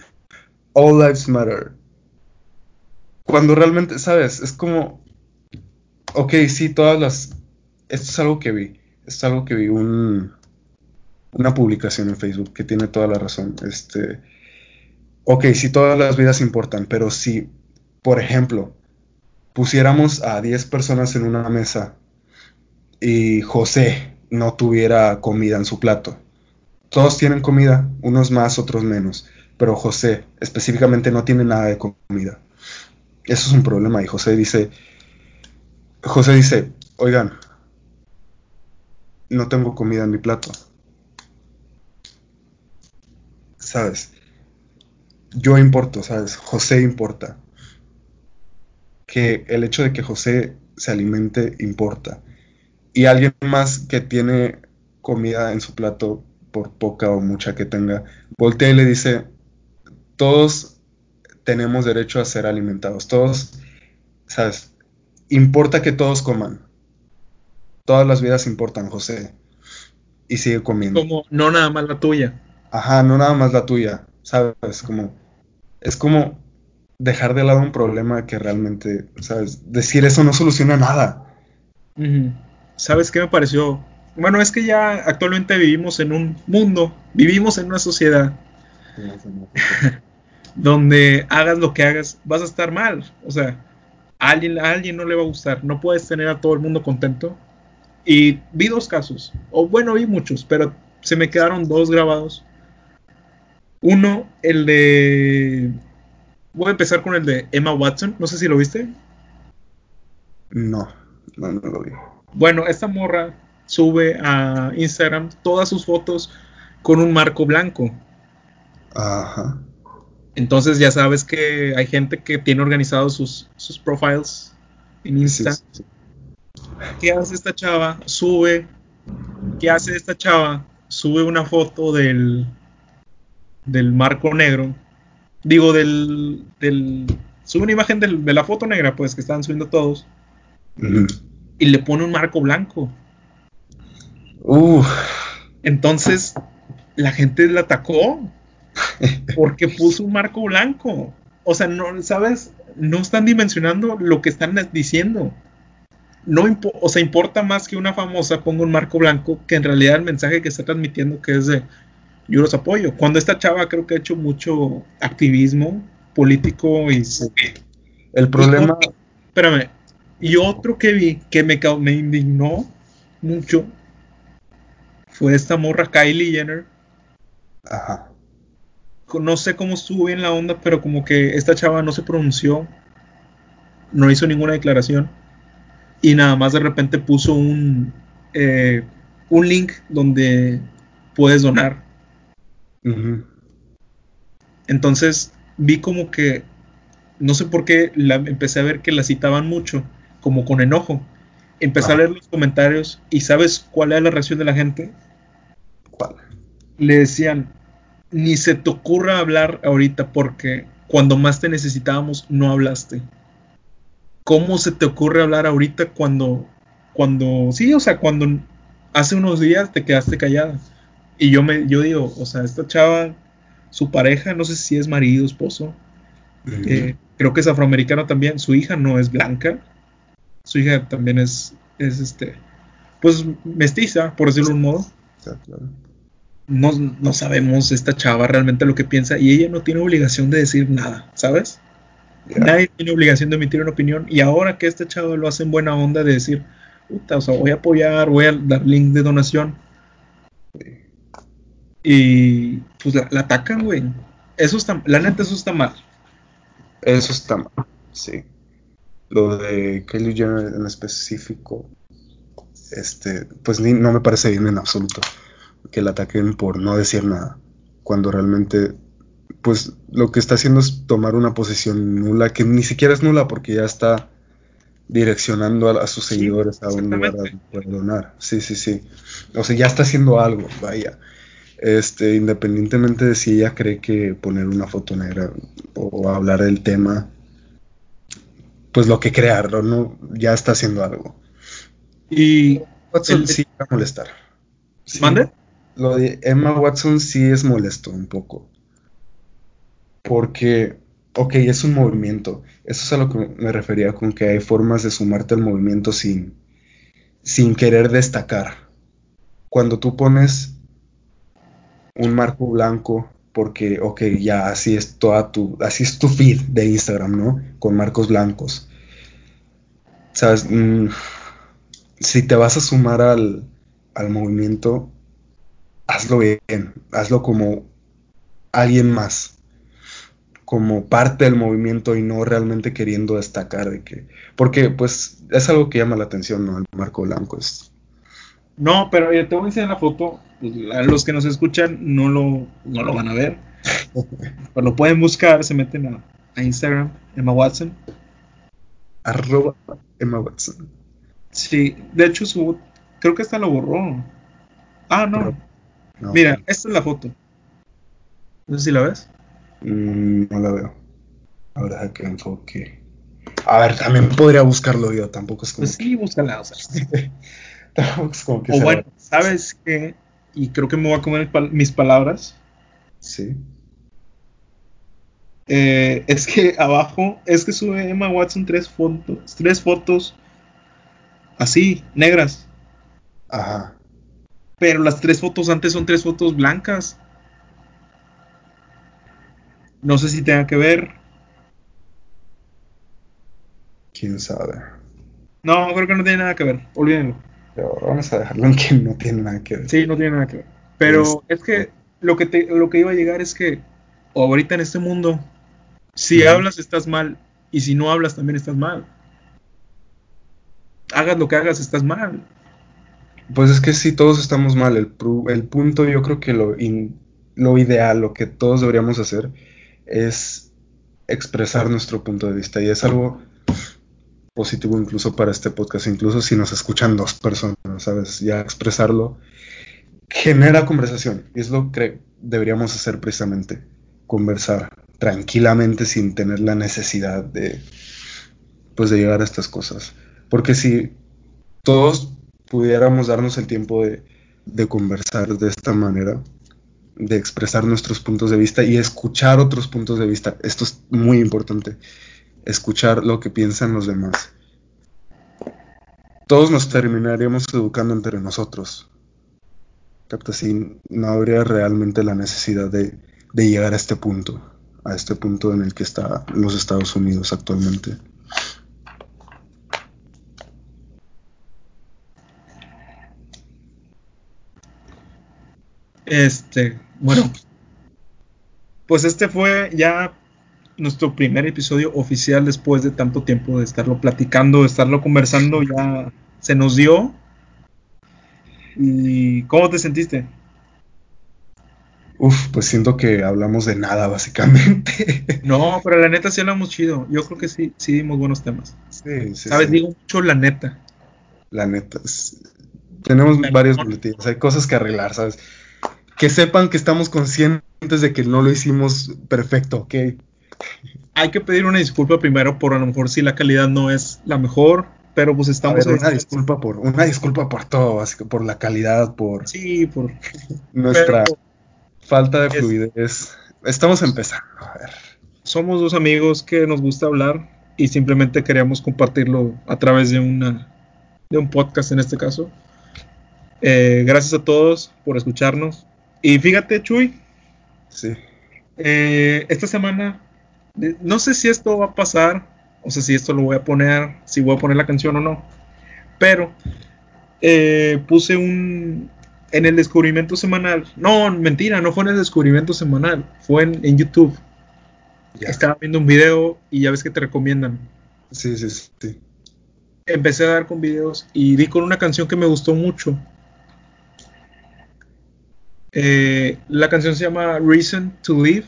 All Lives Matter cuando realmente, ¿sabes? Es como, ok, sí, todas las... Esto es algo que vi, es algo que vi, un, una publicación en Facebook que tiene toda la razón. Este, ok, sí, todas las vidas importan, pero si, por ejemplo, pusiéramos a 10 personas en una mesa y José no tuviera comida en su plato, todos tienen comida, unos más, otros menos, pero José específicamente no tiene nada de comida. Eso es un problema. Y José dice, José dice, oigan, no tengo comida en mi plato. ¿Sabes? Yo importo, ¿sabes? José importa. Que el hecho de que José se alimente importa. Y alguien más que tiene comida en su plato, por poca o mucha que tenga, voltea y le dice, todos tenemos derecho a ser alimentados. Todos, ¿sabes? Importa que todos coman. Todas las vidas importan, José. Y sigue comiendo. Como no nada más la tuya. Ajá, no nada más la tuya. ¿Sabes? Como. Es como dejar de lado un problema que realmente, ¿sabes? Decir eso no soluciona nada. ¿Sabes qué me pareció? Bueno, es que ya actualmente vivimos en un mundo, vivimos en una sociedad donde hagas lo que hagas, vas a estar mal. O sea, a alguien, a alguien no le va a gustar. No puedes tener a todo el mundo contento. Y vi dos casos, o bueno, vi muchos, pero se me quedaron dos grabados. Uno, el de voy a empezar con el de Emma Watson. No sé si lo viste. No, no, no lo vi. Bueno, esta morra sube a Instagram todas sus fotos con un marco blanco. Ajá. Entonces ya sabes que hay gente que tiene organizados sus, sus profiles en Insta. Sí, sí, sí. ¿Qué hace esta chava? Sube. ¿Qué hace esta chava? Sube una foto del, del marco negro. Digo, del, del. Sube una imagen del- de la foto negra, pues, que estaban subiendo todos. Y le pone un marco blanco. Uf. Entonces, la gente la atacó. Porque puso un marco blanco. O sea, no, ¿sabes? No están dimensionando lo que están diciendo. No impo- o sea, importa más que una famosa ponga un marco blanco que en realidad el mensaje que está transmitiendo que es de yo los apoyo. Cuando esta chava creo que ha hecho mucho activismo político y El problema. espérame, y otro que vi que me, me indignó mucho fue esta morra Kylie Jenner. Ajá. No sé cómo estuvo bien la onda, pero como que esta chava no se pronunció, no hizo ninguna declaración y nada más de repente puso un, eh, un link donde puedes donar. Entonces vi como que, no sé por qué, la, empecé a ver que la citaban mucho, como con enojo. Empecé a leer los comentarios y ¿sabes cuál era la reacción de la gente? ¿Cuál? le decían, ni se te ocurra hablar ahorita porque cuando más te necesitábamos no hablaste. ¿Cómo se te ocurre hablar ahorita cuando, cuando, sí, o sea, cuando hace unos días te quedaste callada? Y yo me, yo digo, o sea, esta chava, su pareja, no sé si es marido, esposo, eh, creo que es afroamericano también, su hija no es blanca, su hija también es, es este, pues mestiza, por decirlo de un modo claro. No, no sabemos esta chava realmente lo que piensa y ella no tiene obligación de decir nada, ¿sabes? Nadie tiene obligación de emitir una opinión y ahora que esta chava lo hace en buena onda de decir, puta, o sea, voy a apoyar, voy a dar link de donación y pues la, la atacan, güey. Eso está, la neta, eso está mal. Eso está mal. Sí. Lo de Kylie Jenner en específico. Este, pues ni, no me parece bien en absoluto que la ataquen por no decir nada. Cuando realmente, pues lo que está haciendo es tomar una posición nula, que ni siquiera es nula porque ya está direccionando a, a sus Sí, seguidores a un lugar a exactamente. donde poder donar. Sí, sí, sí. O sea, ya está haciendo algo, vaya. Este, independientemente de si ella cree que poner una foto negra o hablar del tema, pues lo que crearlo, ¿no? Ya está haciendo algo. Y Watson el- sí va a molestar. Sí. ¿Mande? Lo de Emma Watson sí es molesto un poco. Porque, ok, es un movimiento. Eso es a lo que me refería con que hay formas de sumarte al movimiento sin, sin querer destacar. Cuando tú pones un marco blanco, porque, ok, ya así es toda tu, así es tu feed de Instagram, ¿no? Con marcos blancos. ¿Sabes? Mm, si te vas a sumar al, al movimiento, hazlo bien, hazlo como alguien más, como parte del movimiento y no realmente queriendo destacar de que, porque pues es algo que llama la atención, ¿no? El marco blanco es, No, pero eh, te voy a enseñar la foto. a los que nos escuchan no lo, no lo van a ver. Pero lo pueden buscar, se meten a, a Instagram, Emma Watson. arroba Emma Watson. Sí, de hecho su creo que hasta lo borró. Ah, no. No, Mira, esta es la foto. No sé si la ves. mm, no la veo. Ahora que enfoque. A ver, también podría buscarlo yo, tampoco es como Pues sí, búscala, o sea. que, tampoco es como que O sea- bueno, ¿sabes qué? Y creo que me voy a comer mis palabras. Sí. Eh, es que abajo, es que sube Emma Watson tres fotos, tres fotos así, negras. Ajá. Pero las tres fotos antes son tres fotos blancas. No sé si tenga que ver. Quién sabe. No, creo que no tiene nada que ver. Olvídenlo. Pero vamos a dejarlo en que no tiene nada que ver. Sí, no tiene nada que ver. Pero es que lo que, te, lo que iba a llegar es que ahorita en este mundo Si hablas estás mal y si no hablas también estás mal. Hagas lo que hagas estás mal. Pues es que sí, todos estamos mal. El, el punto, yo creo que lo, lo ideal, lo que todos deberíamos hacer, es expresar nuestro punto de vista. Y es algo positivo incluso para este podcast, incluso si nos escuchan dos personas, ¿sabes? Ya expresarlo genera conversación. Y es lo que deberíamos hacer precisamente. Conversar tranquilamente sin tener la necesidad de, pues, de llegar a estas cosas. Porque si todos pudiéramos darnos el tiempo de, de conversar de esta manera, de expresar nuestros puntos de vista y escuchar otros puntos de vista. Esto es muy importante, escuchar lo que piensan los demás. Todos nos terminaríamos educando entre nosotros. Así no habría realmente la necesidad de, de llegar a este punto, a este punto en el que están los Estados Unidos actualmente. Este, bueno, pues este fue ya nuestro primer episodio oficial después de tanto tiempo de estarlo platicando, de estarlo conversando, ya se nos dio. ¿Y cómo te sentiste? Uf, pues siento que hablamos de nada, básicamente. No, pero la neta sí hablamos chido. Yo creo que sí, sí dimos buenos temas. Sí, sí. ¿Sabes? Digo mucho la neta. La neta. Tenemos varios boletines. Hay cosas que arreglar, ¿sabes? Que sepan que estamos conscientes de que no lo hicimos perfecto, ¿ok? Hay que pedir una disculpa primero por a lo mejor si la calidad no es la mejor, pero pues estamos... Ver, una disculpa por, una disculpa por todo, por la calidad, por... Sí, por... Nuestra falta de fluidez. Estamos empezando, a ver. Somos dos amigos que nos gusta hablar y simplemente queríamos compartirlo a través de una de un podcast en este caso. Eh, gracias a todos por escucharnos. Y fíjate, Chuy. Sí. Eh, esta semana, no sé si esto va a pasar, o sea, si esto lo voy a poner, si voy a poner la canción o no. Pero eh, puse un. En el descubrimiento semanal. No, mentira, no fue en el descubrimiento semanal. Fue en, YouTube. Estaba viendo un video y ya ves que te recomiendan. Sí, sí, sí. Empecé a dar con videos y di con una canción que me gustó mucho eh, la canción se llama Reason to Live,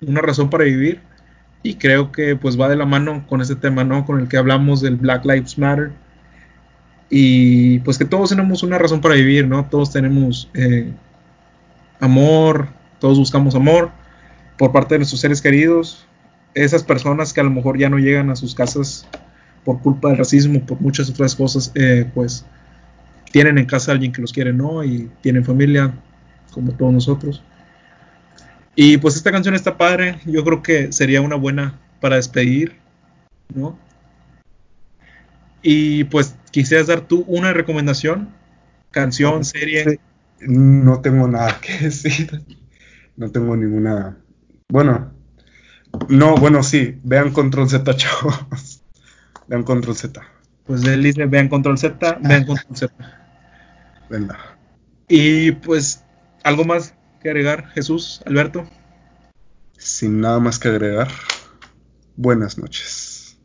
una razón para vivir, y creo que pues va de la mano con ese tema, ¿no? Con el que hablamos del Black Lives Matter. Y pues que todos tenemos una razón para vivir, ¿no? Todos tenemos eh, amor, todos buscamos amor por parte de nuestros seres queridos, esas personas que a lo mejor ya no llegan a sus casas por culpa del racismo, por muchas otras cosas, eh, pues tienen en casa a alguien que los quiere, ¿no? Y tienen familia, como todos nosotros. Y pues esta canción está padre, yo creo que sería una buena para despedir, ¿no? Y pues quisieras dar tú una recomendación, canción, serie. No tengo nada que decir, no tengo ninguna... Bueno, no, bueno, sí, vean Control Z, chavos. Vean Control Z. Pues él dice, vean Control Z, vean Control Z. Venga. Y pues ¿Algo más que agregar, Jesús, Alberto? Sin nada más que agregar, buenas noches.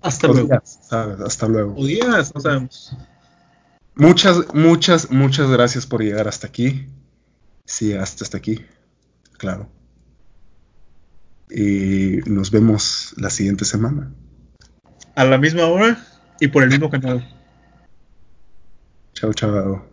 Hasta luego. hasta luego. O días, no sabemos. Muchas, muchas, muchas gracias por llegar hasta aquí. Sí, hasta hasta aquí, claro. Y nos vemos la siguiente semana. A la misma hora y por el mismo canal. Chao, chao.